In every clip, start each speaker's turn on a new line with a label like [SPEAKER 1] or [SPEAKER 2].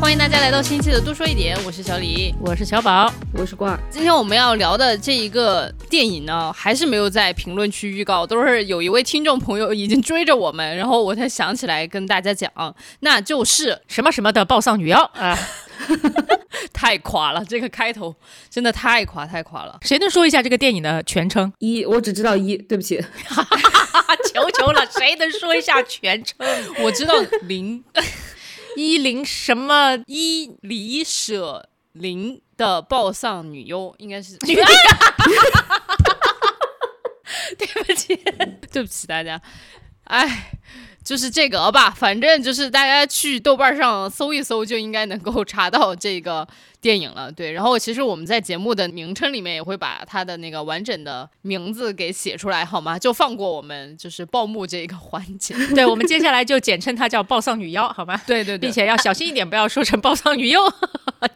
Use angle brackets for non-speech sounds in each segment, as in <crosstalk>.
[SPEAKER 1] 欢迎大家来到新期的多说一点，我是小李。
[SPEAKER 2] 我是小宝，
[SPEAKER 3] 我是罐儿，
[SPEAKER 1] 今天我们要聊的这一个电影呢，还是没有在评论区预告，都是有一位听众朋友已经追着我们，然后我才想起来跟大家讲，那就是
[SPEAKER 2] 什么什么的暴丧女妖 <laughs> 啊！
[SPEAKER 1] 太垮了，这个开头真的太垮太垮了。
[SPEAKER 2] 谁能说一下这个电影的全称？
[SPEAKER 3] 一我只知道一，对不起，<laughs>
[SPEAKER 2] 求求了，谁能说一下全称？
[SPEAKER 1] 我知道零 <laughs>
[SPEAKER 2] 一零什么？
[SPEAKER 1] 一李舍林的暴丧女优，应该是。<laughs> 对不起，<laughs> 对不起大家，哎。就是这个吧，反正就是大家去豆瓣上搜一搜，就应该能够查到这个电影了。对，然后其实我们在节目的名称里面也会把它的那个完整的名字给写出来，好吗？就放过我们就是报幕这一个环节。<laughs>
[SPEAKER 2] 对，我们接下来就简称它叫暴丧女妖，好吗？
[SPEAKER 1] 对对对，
[SPEAKER 2] 并且要小心一点，不要说成暴丧女优，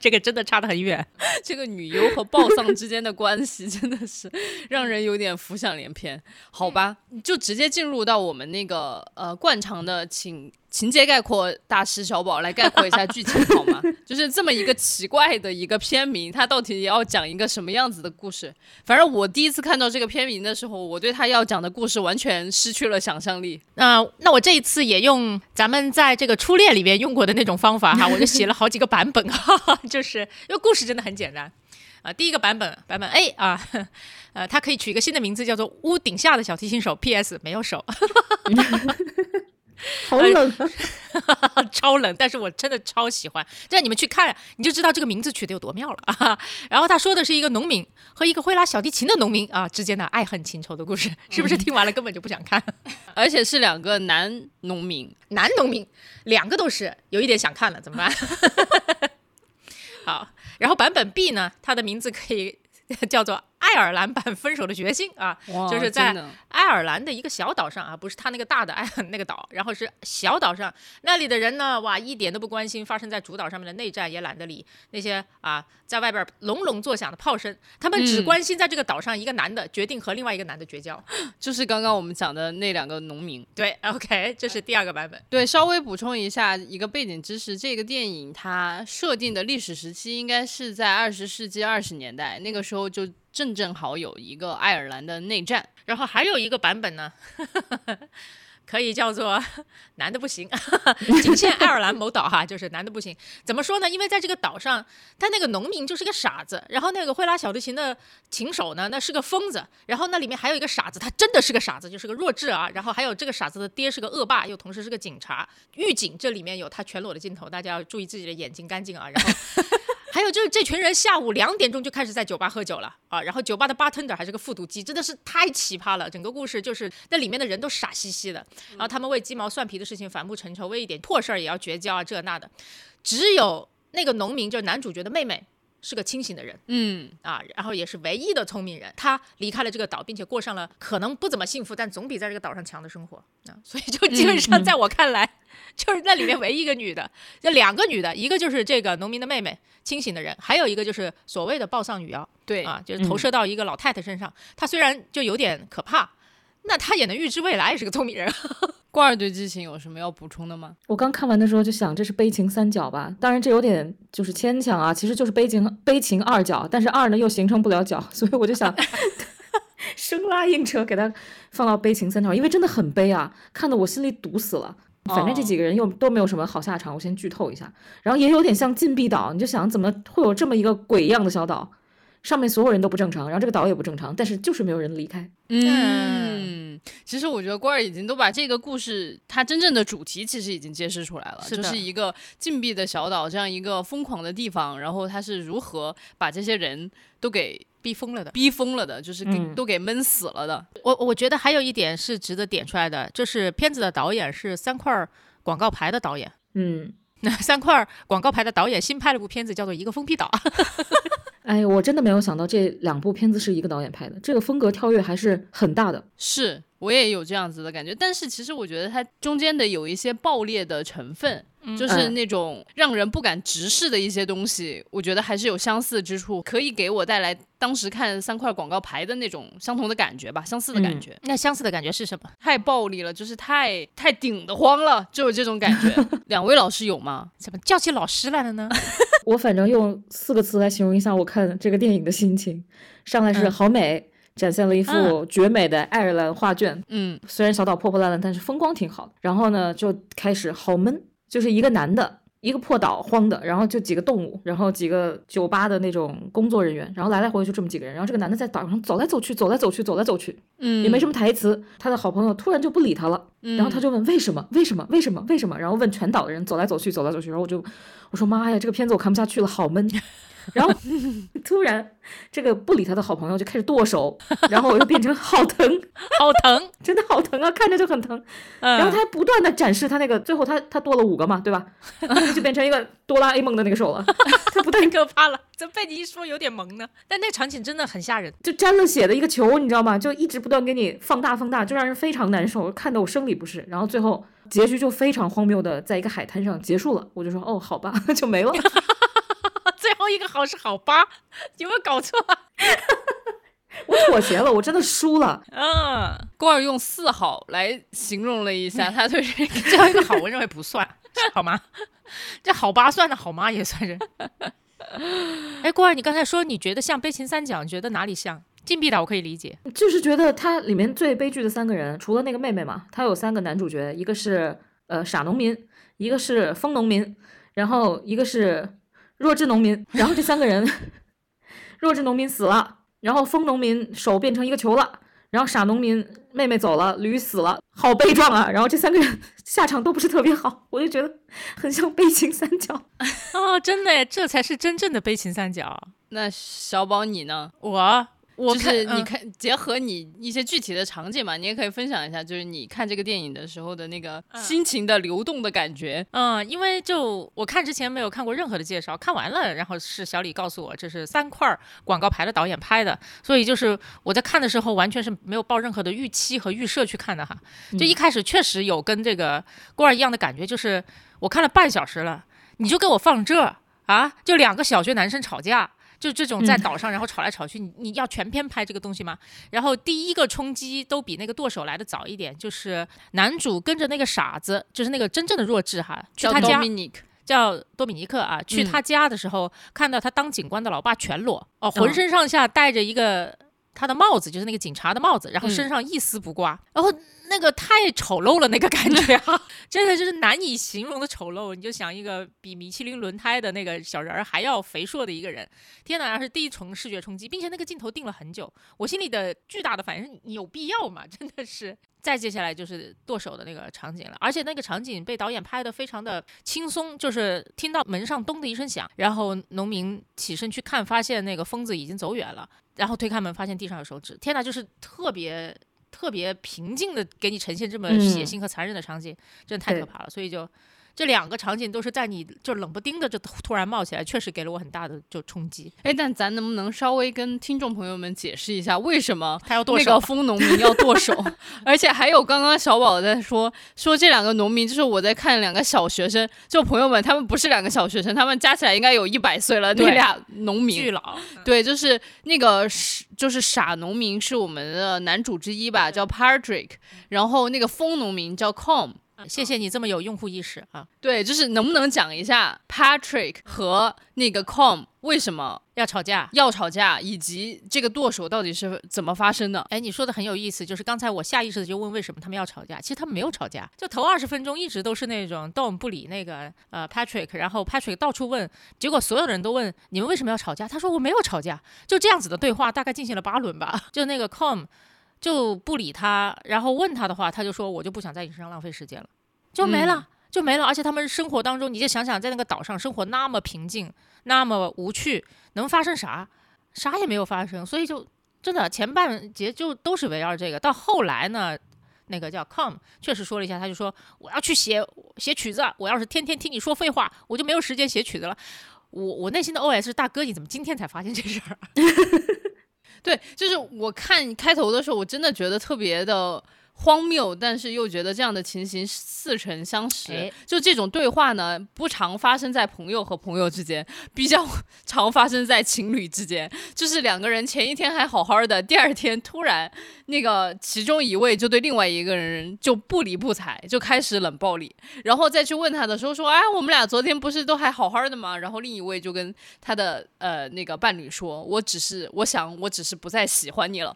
[SPEAKER 2] 这个真的差得很远。<laughs> <laughs>
[SPEAKER 1] 这个女优和暴丧之间的关系真的是让人有点浮想联翩。好吧，就直接进入到我们那个呃惯常的请情节概括大师小宝来概括一下剧情好吗？<laughs> 就是这么一个奇怪的一个片名，它到底要讲一个什么样子的故事？反正我第一次看到这个片名的时候，我对他要讲的故事完全失去了想象力。
[SPEAKER 2] 那那我这一次也用咱们在这个初恋里面用过的那种方法哈，我就写了好几个版本哈，<laughs> 就是因为故事真的很简单啊。第一个版本版本 A 啊，呃，它可以取一个新的名字叫做屋顶下的小提琴手，P.S. 没有手。<laughs> <laughs>
[SPEAKER 3] 好冷，<laughs>
[SPEAKER 2] 超冷，但是我真的超喜欢。这样你们去看，你就知道这个名字取得有多妙了啊！<laughs> 然后他说的是一个农民和一个会拉小提琴的农民啊之间的爱恨情仇的故事，是不是听完了根本就不想看？
[SPEAKER 1] 而且是两个男农民，
[SPEAKER 2] 男农民，两个都是，有一点想看了，怎么办？好，然后版本 B 呢，它的名字可以。叫做爱尔兰版分手的决心啊，就是在爱尔兰的一个小岛上啊，不是他那个大的爱那个岛，然后是小岛上那里的人呢，哇，一点都不关心发生在主岛上面的内战，也懒得理那些啊，在外边隆隆作响的炮声，他们只关心在这个岛上一个男的决定和另外一个男的绝交，<laughs>
[SPEAKER 1] 就是刚刚我们讲的那两个农民。
[SPEAKER 2] 对，OK，这是第二个版本。
[SPEAKER 1] 对，稍微补充一下一个背景知识，这个电影它设定的历史时期应该是在二十世纪二十年代，那个时候就。正正好有一个爱尔兰的内战，
[SPEAKER 2] 然后还有一个版本呢，<laughs> 可以叫做 <laughs> 男的不行，<laughs> 仅限爱尔兰某岛哈，就是男的不行。怎么说呢？因为在这个岛上，他那个农民就是个傻子，然后那个会拉小提琴的琴手呢，那是个疯子，然后那里面还有一个傻子，他真的是个傻子，就是个弱智啊。然后还有这个傻子的爹是个恶霸，又同时是个警察。狱警这里面有他全裸的镜头，大家要注意自己的眼睛干净啊。然后。还有就是这群人下午两点钟就开始在酒吧喝酒了啊，然后酒吧的 bartender 还是个复读机，真的是太奇葩了。整个故事就是那里面的人都傻兮兮的，然后他们为鸡毛蒜皮的事情反目成仇，为一点破事儿也要绝交啊，这那的。只有那个农民，就是男主角的妹妹。是个清醒的人，
[SPEAKER 1] 嗯
[SPEAKER 2] 啊，然后也是唯一的聪明人。他离开了这个岛，并且过上了可能不怎么幸福，但总比在这个岛上强的生活啊。所以就基本上在我看来，就是那里面唯一一个女的，就两个女的，一个就是这个农民的妹妹，清醒的人，还有一个就是所谓的暴丧女妖，
[SPEAKER 1] 对
[SPEAKER 2] 啊，就是投射到一个老太太身上。她虽然就有点可怕，那她也能预知未来，也是个聪明人。
[SPEAKER 1] 罐儿对剧情有什么要补充的吗？
[SPEAKER 3] 我刚看完的时候就想，这是悲情三角吧？当然这有点就是牵强啊，其实就是悲情悲情二角，但是二呢又形成不了角，<laughs> 所以我就想 <laughs> 生拉硬扯给他放到悲情三角，因为真的很悲啊，看得我心里堵死了。反正这几个人又都没有什么好下场，我先剧透一下。然后也有点像禁闭岛，你就想怎么会有这么一个鬼一样的小岛，上面所有人都不正常，然后这个岛也不正常，但是就是没有人离开。
[SPEAKER 1] 嗯。其实我觉得郭儿已经都把这个故事它真正的主题其实已经揭示出来了，就是一个禁闭的小岛这样一个疯狂的地方，然后他是如何把这些人都给
[SPEAKER 2] 逼疯了的，
[SPEAKER 1] 逼疯了的，就是给都给闷死了的。
[SPEAKER 2] 我我觉得还有一点是值得点出来的，就是片子的导演是三块广告牌的导演，
[SPEAKER 3] 嗯，
[SPEAKER 2] 那三块广告牌的导演新拍了部片子叫做《一个封闭岛》。<laughs>
[SPEAKER 3] 哎，我真的没有想到这两部片子是一个导演拍的，这个风格跳跃还是很大的。
[SPEAKER 1] 是。我也有这样子的感觉。但是其实我觉得它中间的有一些爆裂的成分，就是那种让人不敢直视的一些东西，我觉得还是有相似之处，可以给我带来当时看三块广告牌的那种相同的感觉吧，相似的感觉。
[SPEAKER 2] 那相似的感觉是什么？<laughs>
[SPEAKER 1] 太暴力了，就是太太顶得慌了，就有这种感觉。<laughs> 两位老师有吗？
[SPEAKER 2] 怎么叫起老师来了呢？<laughs>
[SPEAKER 3] 我反正用四个词来形容一下我看这个电影的心情，上来是好美，展现了一幅绝美的爱尔兰画卷。
[SPEAKER 1] 嗯，
[SPEAKER 3] 虽然小岛破破烂烂，但是风光挺好的。然后呢，就开始好闷，就是一个男的，一个破岛荒的，然后就几个动物，然后几个酒吧的那种工作人员，然后来来回回就这么几个人。然后这个男的在岛上走来走去，走来走去，走来走去，
[SPEAKER 1] 嗯，
[SPEAKER 3] 也没什么台词。他的好朋友突然就不理他了，然后他就问为什么？为什么？为什么？为什么？然后问全岛的人走来走去，走来走去。然后我就我说妈呀，这个片子我看不下去了，好闷。然后突然，这个不理他的好朋友就开始剁手，然后我又变成好疼，<laughs>
[SPEAKER 2] 好疼，
[SPEAKER 3] 真的好疼啊，看着就很疼。然后他还不断的展示他那个，最后他他剁了五个嘛，对吧？就变成一个哆啦 A 梦的那个手了。<laughs> 他不但
[SPEAKER 2] 太可怕了，这被你一说有点萌呢。但那场景真的很吓人，
[SPEAKER 3] 就沾了血的一个球，你知道吗？就一直不断给你放大放大，就让人非常难受，看得我生理不适。然后最后结局就非常荒谬的在一个海滩上结束了，我就说哦，好吧，<laughs> 就没了。
[SPEAKER 2] 最后一个好是好吧？<laughs> 有没有搞错？
[SPEAKER 3] 啊 <laughs> 我妥协了，我真的输了。
[SPEAKER 2] 嗯，
[SPEAKER 1] 郭儿用四好来形容了一下他对
[SPEAKER 2] 最后一个好，我认为不算，好吗？这好吧算的好吗？也算是。哎，郭儿，你刚才说你觉得像悲情三角，你觉得哪里像？禁闭岛我可以理解，
[SPEAKER 3] 就是觉得它里面最悲剧的三个人，除了那个妹妹嘛，她有三个男主角，一个是呃傻农民，一个是疯农民，然后一个是。弱智农民，<laughs> 然后这三个人，弱智农民死了，然后疯农民手变成一个球了，然后傻农民妹妹走了，驴死了，好悲壮啊！然后这三个人 <laughs> 下场都不是特别好，我就觉得很像悲情三角
[SPEAKER 2] 哦，真的，这才是真正的悲情三角。
[SPEAKER 1] 那小宝你呢？
[SPEAKER 2] 我。
[SPEAKER 1] 我是你看，结合你一些具体的场景嘛，你也可以分享一下，就是你看这个电影的时候的那个心情的流动的感觉。
[SPEAKER 2] 嗯，因为就我看之前没有看过任何的介绍，看完了，然后是小李告诉我这是三块广告牌的导演拍的，所以就是我在看的时候完全是没有抱任何的预期和预设去看的哈。就一开始确实有跟这个孤儿一样的感觉，就是我看了半小时了，你就给我放这啊，就两个小学男生吵架。就这种在岛上，然后吵来吵去，你你要全篇拍这个东西吗？然后第一个冲击都比那个剁手来的早一点，就是男主跟着那个傻子，就是那个真正的弱智哈，去他家，叫多米尼克啊，去他家的时候，看到他当警官的老爸全裸哦，浑身上下带着一个他的帽子，就是那个警察的帽子，然后身上一丝不挂，然后。那个太丑陋了，那个感觉啊，<laughs> 真的就是难以形容的丑陋。你就想一个比米其林轮胎的那个小人儿还要肥硕的一个人，天哪，是第一重视觉冲击，并且那个镜头定了很久，我心里的巨大的反应是：你有必要吗？<laughs> 真的是。再接下来就是剁手的那个场景了，而且那个场景被导演拍的非常的轻松，就是听到门上咚的一声响，然后农民起身去看，发现那个疯子已经走远了，然后推开门发现地上有手指，天哪，就是特别。特别平静的给你呈现这么血腥和残忍的场景，真的太可怕了，所以就。这两个场景都是在你就冷不丁的就突然冒起来，确实给了我很大的就冲击。
[SPEAKER 1] 哎，但咱能不能稍微跟听众朋友们解释一下，为什么
[SPEAKER 2] 他要剁
[SPEAKER 1] 手？那个疯农民要剁手，<laughs> 而且还有刚刚小宝在说说这两个农民，就是我在看两个小学生，就朋友们他们不是两个小学生，他们加起来应该有一百岁了。那俩农民
[SPEAKER 2] 巨老，
[SPEAKER 1] 对，就是那个是就是傻农民是我们的男主之一吧，叫 Patrick，然后那个疯农民叫 Com。
[SPEAKER 2] 谢谢你这么有用户意识啊！
[SPEAKER 1] 对，就是能不能讲一下 Patrick 和那个 Com 为什么
[SPEAKER 2] 要吵架？
[SPEAKER 1] 要吵架，以及这个剁手到底是怎么发生的？
[SPEAKER 2] 哎，你说的很有意思，就是刚才我下意识的就问为什么他们要吵架，其实他们没有吵架，就头二十分钟一直都是那种 Dom 不理那个呃 Patrick，然后 Patrick 到处问，结果所有的人都问你们为什么要吵架？他说我没有吵架，就这样子的对话大概进行了八轮吧，<laughs> 就那个 Com。就不理他，然后问他的话，他就说我就不想在你身上浪费时间了，就没了，就没了。而且他们生活当中，你就想想，在那个岛上生活那么平静，那么无趣，能发生啥？啥也没有发生。所以就真的前半节就都是围绕这个。到后来呢，那个叫 Com 确实说了一下，他就说我要去写写曲子，我要是天天听你说废话，我就没有时间写曲子了。我我内心的 OS 是大哥，你怎么今天才发现这事儿？<laughs>
[SPEAKER 1] 对，就是我看开头的时候，我真的觉得特别的荒谬，但是又觉得这样的情形似曾相识。
[SPEAKER 2] 哎
[SPEAKER 1] 就这种对话呢，不常发生在朋友和朋友之间，比较常发生在情侣之间。就是两个人前一天还好好的，第二天突然那个其中一位就对另外一个人就不理不睬，就开始冷暴力。然后再去问他的时候说：“哎，我们俩昨天不是都还好好的吗？”然后另一位就跟他的呃那个伴侣说：“我只是我想我只是不再喜欢你了。”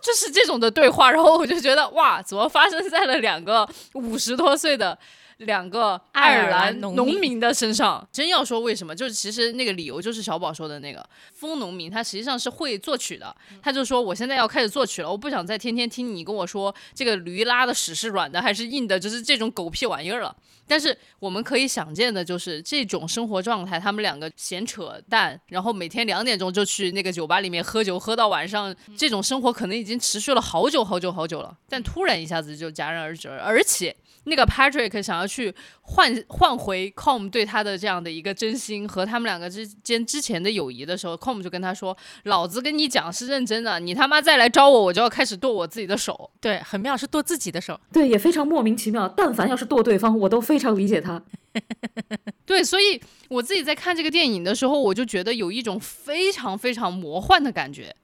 [SPEAKER 1] 就是这种的对话，然后我就觉得哇，怎么发生在了两个五十多岁的两个爱尔兰农民的身上？真要说为什么，就是其实那个理由就是小宝说的那个疯农民，他实际上是会作曲的，他就说我现在要开始作曲了，我不想再天天听你跟我说这个驴拉的屎是软的还是硬的，就是这种狗屁玩意儿了。但是我们可以想见的就是这种生活状态，他们两个闲扯淡，然后每天两点钟就去那个酒吧里面喝酒，喝到晚上，这种生活可能已经持续了好久好久好久了。但突然一下子就戛然而止了，而且那个 Patrick 想要去换换回 Com 对他的这样的一个真心和他们两个之间之前的友谊的时候，Com 就跟他说：“老子跟你讲是认真的，你他妈再来招我，我就要开始剁我自己的手。”
[SPEAKER 2] 对，很妙，是剁自己的手。
[SPEAKER 3] 对，也非常莫名其妙。但凡要是剁对方，我都非常理解他。<laughs>
[SPEAKER 1] 对，所以我自己在看这个电影的时候，我就觉得有一种非常非常魔幻的感觉。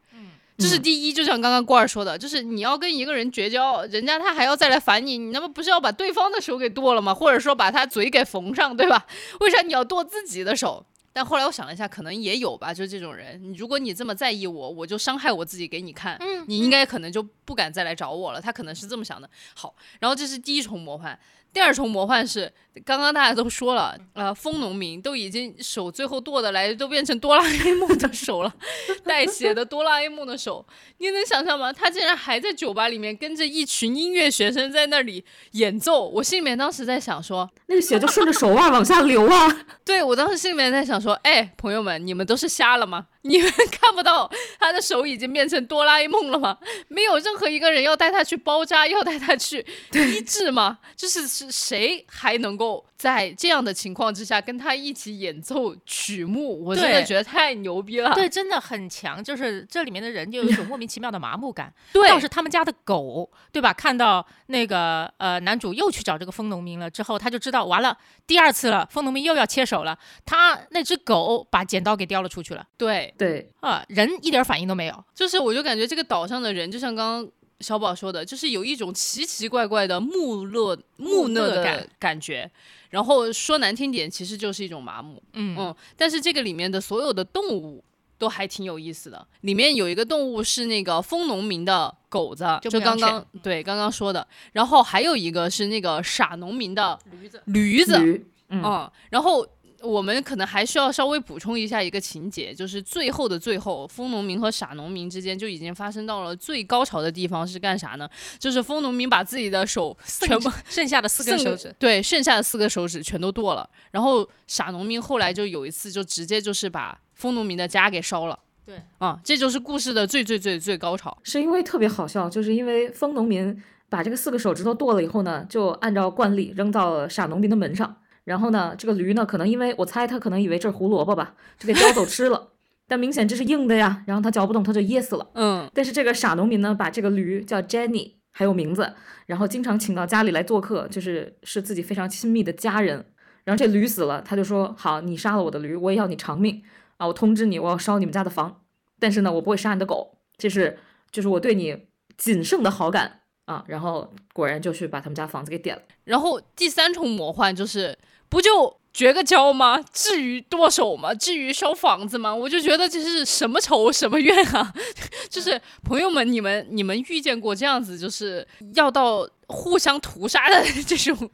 [SPEAKER 1] 嗯，这是第一，就像刚刚郭儿说的，就是你要跟一个人绝交，人家他还要再来烦你，你那么不是要把对方的手给剁了吗？或者说把他嘴给缝上，对吧？<laughs> 为啥你要剁自己的手？但后来我想了一下，可能也有吧，就是这种人，你如果你这么在意我，我就伤害我自己给你看，
[SPEAKER 2] 嗯
[SPEAKER 1] 你应该可能就不敢再来找我了。他可能是这么想的。好，然后这是第一重魔幻。第二重魔幻是，刚刚大家都说了，呃，疯农民都已经手最后剁的来，都变成哆啦 A 梦的手了，带血的哆啦 A 梦的手，你能想象吗？他竟然还在酒吧里面跟着一群音乐学生在那里演奏，我心里面当时在想说，
[SPEAKER 3] 那个血就顺着手腕往下流啊！
[SPEAKER 1] 对我当时心里面在想说，哎，朋友们，你们都是瞎了吗？你们看不到他的手已经变成哆啦 A 梦了吗？没有任何一个人要带他去包扎，要带他去医治吗？就是是谁还能够在这样的情况之下跟他一起演奏曲目？我真的觉得太牛逼了。
[SPEAKER 2] 对，真的很强，就是这里面的人就有一种莫名其妙的麻木感。<laughs>
[SPEAKER 1] 对
[SPEAKER 2] 倒是他们家的狗，对吧？看到那个呃男主又去找这个疯农民了之后，他就知道完了，第二次了，疯农民又要切手了。他那只狗把剪刀给叼了出去了
[SPEAKER 1] 对，
[SPEAKER 3] 对，
[SPEAKER 2] 啊，人一点反应都没有。
[SPEAKER 1] 就是我就感觉这个岛上的人，就像刚刚小宝说的，就是有一种奇奇怪怪的木讷木讷的
[SPEAKER 2] 感
[SPEAKER 1] 感觉。然后说难听点，其实就是一种麻木。
[SPEAKER 2] 嗯
[SPEAKER 1] 嗯，但是这个里面的所有的动物都还挺有意思的。里面有一个动物是那个疯农民的狗子，
[SPEAKER 2] 就
[SPEAKER 1] 就刚刚对刚刚说的。然后还有一个是那个傻农民的
[SPEAKER 2] 驴子，
[SPEAKER 1] 驴子，
[SPEAKER 3] 嗯，
[SPEAKER 1] 然后我们可能还需要稍微补充一下一个情节，就是最后的最后，疯农民和傻农民之间就已经发生到了最高潮的地方是干啥呢？就是疯农民把自己的手全部
[SPEAKER 2] 剩下的四根手指，
[SPEAKER 1] 对，剩下的四个手指全都剁了。然后傻农民后来就有一次就直接就是把疯农民的家给烧了。
[SPEAKER 2] 对，
[SPEAKER 1] 啊，这就是故事的最最最最高潮。
[SPEAKER 3] 是因为特别好笑，就是因为疯农民把这个四个手指头剁了以后呢，就按照惯例扔到了傻农民的门上。然后呢，这个驴呢，可能因为我猜他可能以为这是胡萝卜吧，就给叼走吃了。<laughs> 但明显这是硬的呀，然后他嚼不动，他就噎死了。
[SPEAKER 1] 嗯，
[SPEAKER 3] 但是这个傻农民呢，把这个驴叫 Jenny，还有名字，然后经常请到家里来做客，就是是自己非常亲密的家人。然后这驴死了，他就说：“好，你杀了我的驴，我也要你偿命啊！我通知你，我要烧你们家的房，但是呢，我不会杀你的狗，这是就是我对你仅剩的好感啊。”然后果然就去把他们家房子给点了。
[SPEAKER 1] 然后第三重魔幻就是不就绝个交吗？至于剁手吗？至于烧房子吗？我就觉得这是什么仇什么怨啊！<laughs> 就是朋友们，你们你们遇见过这样子就是要到互相屠杀的这种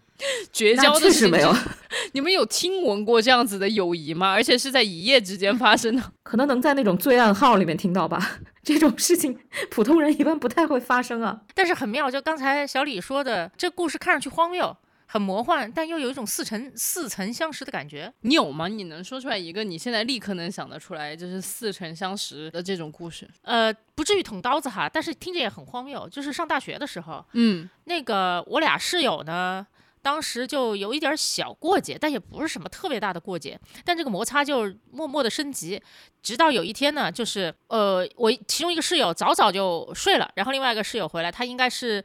[SPEAKER 1] 绝交的事
[SPEAKER 3] 没有，<laughs>
[SPEAKER 1] 你们有听闻过这样子的友谊吗？而且是在一夜之间发生的。<laughs>
[SPEAKER 3] 可能能在那种罪案号里面听到吧。这种事情普通人一般不太会发生啊。
[SPEAKER 2] 但是很妙，就刚才小李说的，这故事看上去荒谬。很魔幻，但又有一种似曾似曾相识的感觉。
[SPEAKER 1] 你有吗？你能说出来一个你现在立刻能想得出来，就是似曾相识的这种故事？
[SPEAKER 2] 呃，不至于捅刀子哈，但是听着也很荒谬。就是上大学的时候，
[SPEAKER 1] 嗯
[SPEAKER 2] 那个我俩室友呢，当时就有一点小过节，但也不是什么特别大的过节。但这个摩擦就默默的升级，直到有一天呢，就是呃，我其中一个室友早早就睡了，然后另外一个室友回来，他应该是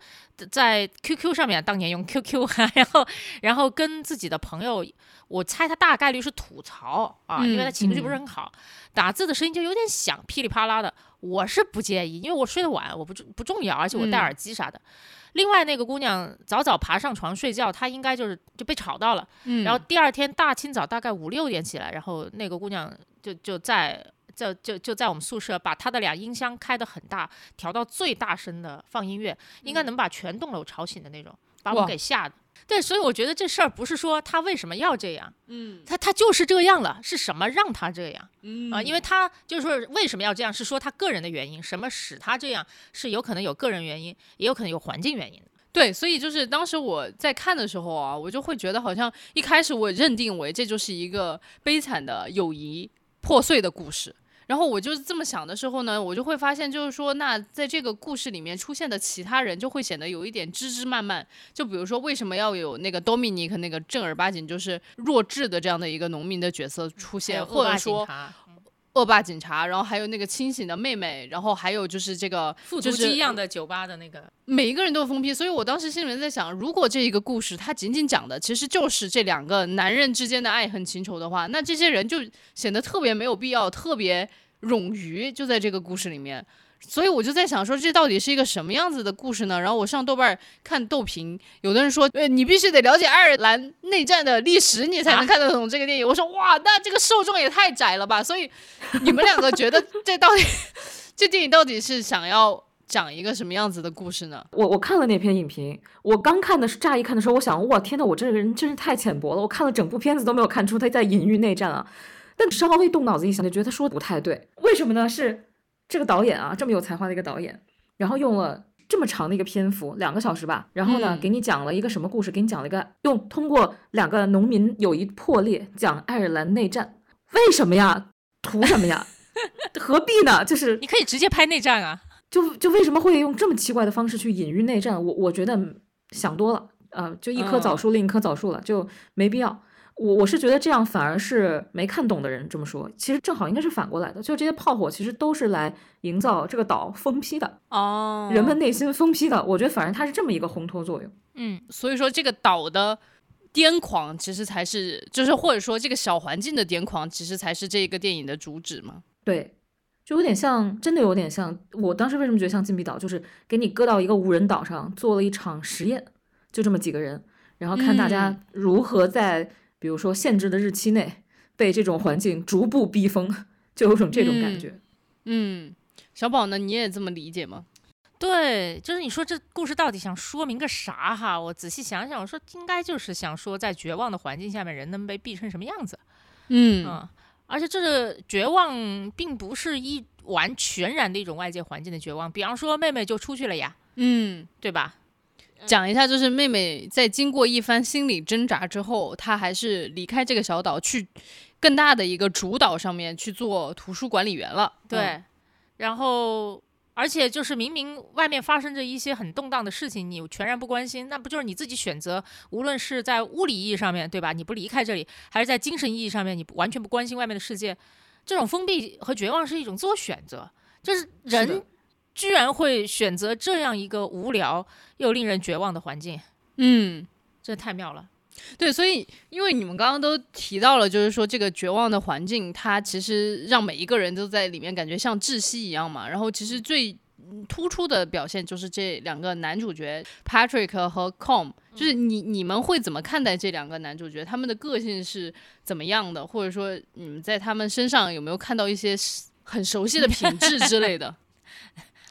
[SPEAKER 2] 在 QQ 上面当年用 QQ，<laughs> 然后然后跟自己的朋友，我猜他大概率是吐槽啊，因为他情绪不是很好，打字的声音就有点响，噼里啪啦的。我是不介意，因为我睡得晚，我不重不重要，而且我戴耳机啥的。另外那个姑娘早早爬上床睡觉，她应该就是就被吵到了。
[SPEAKER 1] 嗯，
[SPEAKER 2] 然后第二天大清早大概五六点起来，然后那个姑娘就就在就就就在我们宿舍把她的俩音箱开得很大，调到最大声的放音乐，应该能把全栋楼吵醒的那种，把我给吓的。对，所以我觉得这事儿不是说他为什么要这样，
[SPEAKER 1] 嗯，
[SPEAKER 2] 他他就是这样了，是什么让他这样？
[SPEAKER 1] 嗯
[SPEAKER 2] 啊，因为他就是说为什么要这样，是说他个人的原因，什么使他这样，是有可能有个人原因，也有可能有环境原因的。
[SPEAKER 1] 对，所以就是当时我在看的时候啊，我就会觉得好像一开始我认定为这就是一个悲惨的友谊破碎的故事。然后我就是这么想的时候呢，我就会发现，就是说，那在这个故事里面出现的其他人就会显得有一点枝枝蔓蔓。就比如说，为什么要有那个 Dominic 那个正儿八经就是弱智的这样的一个农民的角色出现，或者说恶霸警察，然后还有那个清醒的妹妹，然后还有就是这个
[SPEAKER 2] 复读机一样的酒吧的那个，
[SPEAKER 1] 每一个人都疯批。所以我当时心里面在想，如果这一个故事它仅仅讲的其实就是这两个男人之间的爱恨情仇的话，那这些人就显得特别没有必要，特别冗余，就在这个故事里面。所以我就在想说，这到底是一个什么样子的故事呢？然后我上豆瓣看豆评，有的人说，呃，你必须得了解爱尔兰内战的历史，你才能看得懂这个电影。我说，哇，那这个受众也太窄了吧！所以你们两个觉得这到底，<laughs> 这电影到底是想要讲一个什么样子的故事呢？
[SPEAKER 3] 我我看了那篇影评，我刚看的是乍一看的时候，我想，哇，天呐，我这个人真是太浅薄了，我看了整部片子都没有看出他在隐喻内战啊。但稍微动脑子一想，就觉得他说的不太对。为什么呢？是。这个导演啊，这么有才华的一个导演，然后用了这么长的一个篇幅，两个小时吧，然后呢，给你讲了一个什么故事？给你讲了一个用通过两个农民友谊破裂讲爱尔兰内战，为什么呀？图什么呀？<laughs> 何必呢？就是 <laughs>
[SPEAKER 2] 你可以直接拍内战啊，
[SPEAKER 3] 就就为什么会用这么奇怪的方式去隐喻内战？我我觉得想多了，呃，就一棵枣树另一棵枣树了，就没必要。我我是觉得这样反而是没看懂的人这么说，其实正好应该是反过来的，就这些炮火其实都是来营造这个岛疯批的
[SPEAKER 1] 哦，
[SPEAKER 3] 人们内心疯批的。我觉得反而它是这么一个烘托作用。
[SPEAKER 2] 嗯，
[SPEAKER 1] 所以说这个岛的癫狂其实才是，就是或者说这个小环境的癫狂其实才是这个电影的主旨嘛。
[SPEAKER 3] 对，就有点像，真的有点像。我当时为什么觉得像禁闭岛，就是给你搁到一个无人岛上做了一场实验，就这么几个人，然后看大家如何在。比如说，限制的日期内被这种环境逐步逼疯，就有种这种感觉。
[SPEAKER 1] 嗯，小宝呢？你也这么理解吗？
[SPEAKER 2] 对，就是你说这故事到底想说明个啥哈？我仔细想想，我说应该就是想说，在绝望的环境下面，人能被逼成什么样子。
[SPEAKER 1] 嗯
[SPEAKER 2] 而且这个绝望并不是一完全然的一种外界环境的绝望。比方说，妹妹就出去了呀，
[SPEAKER 1] 嗯，
[SPEAKER 2] 对吧？
[SPEAKER 1] 讲一下，就是妹妹在经过一番心理挣扎之后，她还是离开这个小岛，去更大的一个主岛上面去做图书管理员了。
[SPEAKER 2] 对，然后而且就是明明外面发生着一些很动荡的事情，你全然不关心，那不就是你自己选择？无论是在物理意义上面，对吧？你不离开这里，还是在精神意义上面，你完全不关心外面的世界，这种封闭和绝望是一种自我选择，就是人。居然会选择这样一个无聊又令人绝望的环境，
[SPEAKER 1] 嗯，
[SPEAKER 2] 这太妙了。
[SPEAKER 1] 对，所以因为你们刚刚都提到了，就是说这个绝望的环境，它其实让每一个人都在里面感觉像窒息一样嘛。然后其实最突出的表现就是这两个男主角 Patrick 和 Com，就是你你们会怎么看待这两个男主角？他们的个性是怎么样的？或者说你们在他们身上有没有看到一些很熟悉的品质之类的？<laughs>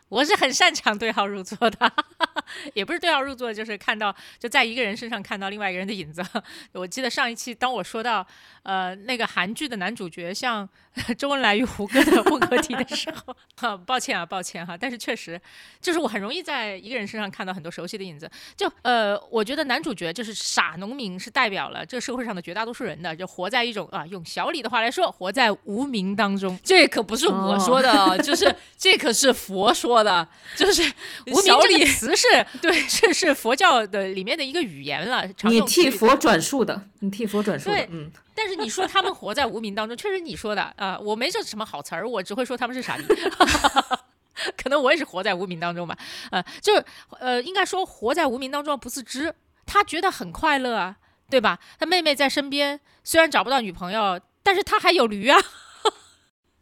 [SPEAKER 2] 我是很擅长对号入座的，<laughs> 也不是对号入座，就是看到就在一个人身上看到另外一个人的影子。<laughs> 我记得上一期当我说到呃那个韩剧的男主角像 <laughs> 周恩来与胡歌的混合体的时候，哈，抱歉啊，抱歉哈，但是确实就是我很容易在一个人身上看到很多熟悉的影子。就呃，我觉得男主角就是傻农民，是代表了这社会上的绝大多数人的，就活在一种啊，用小李的话来说，活在无名当中。
[SPEAKER 1] 这可不是我说的，就是这可是佛说。说的，就是 <laughs>
[SPEAKER 2] 无名
[SPEAKER 1] 小李
[SPEAKER 2] 这个词是 <laughs> 对，这是佛教的里面的一个语言了。常
[SPEAKER 3] 你替佛转述的，你替佛转述的
[SPEAKER 2] 对，
[SPEAKER 3] 嗯，
[SPEAKER 2] 但是你说他们活在无名当中，确实你说的啊、我没这什么好词儿，我只会说他们是傻逼。<laughs> 可能我也是活在无名当中吧，呃，就是呃，应该说活在无名当中不自知，他觉得很快乐啊，对吧？他妹妹在身边，虽然找不到女朋友，但是他还有驴啊。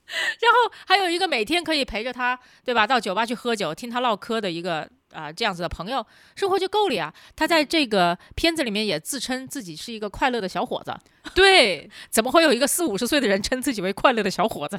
[SPEAKER 2] <laughs> 然后还有一个每天可以陪着他，对吧？到酒吧去喝酒，听他唠嗑的一个啊、这样子的朋友，生活就够了呀。他在这个片子里面也自称自己是一个快乐的小伙子，<laughs>
[SPEAKER 1] 对，
[SPEAKER 2] 怎么会有一个四五十岁的人称自己为快乐的小伙子？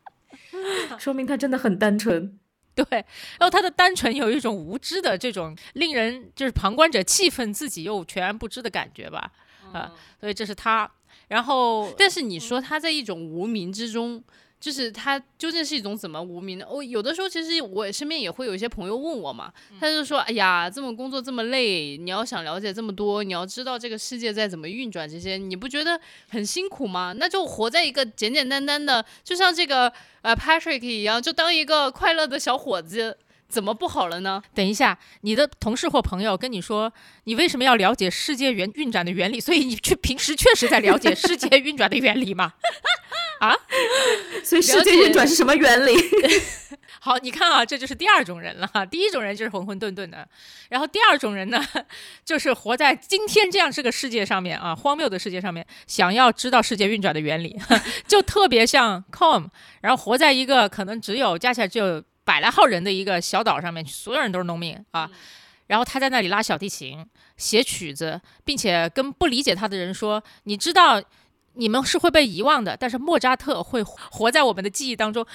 [SPEAKER 2] <laughs>
[SPEAKER 3] 说明他真的很单纯。
[SPEAKER 2] 对，然后他的单纯有一种无知的这种令人就是旁观者气愤，自己又全然不知的感觉吧，啊、所以这是他。然后
[SPEAKER 1] 但是你说他在一种无名之中，就是他究竟是一种怎么无名的？我、有的时候其实我身边也会有一些朋友问我嘛，他就说：“哎呀，这么工作这么累，你要想了解这么多，你要知道这个世界在怎么运转，这些你不觉得很辛苦吗？那就活在一个简简单单的，就像这个呃 Patrick 一样，就当一个快乐的小伙子。”怎么不好了呢？
[SPEAKER 2] 等一下，你的同事或朋友跟你说，你为什么要了解世界原运转的原理？<laughs> 所以你去平时确实在了解 <laughs> 世界运转的原理吗？
[SPEAKER 3] 啊所以世界运转是什么原理？<laughs>
[SPEAKER 2] 好，你看啊，这就是第二种人了哈。第一种人就是浑浑沌沌的，然后第二种人呢，就是活在今天这样这个世界上面啊，荒谬的世界上面，想要知道世界运转的原理，就特别像 Com，然后活在一个可能只有加起来只有百来号人的一个小岛上面，所有人都是农民啊。然后他在那里拉小提琴、写曲子，并且跟不理解他的人说：“你知道，你们是会被遗忘的，但是莫扎特会活在我们的记忆当中。”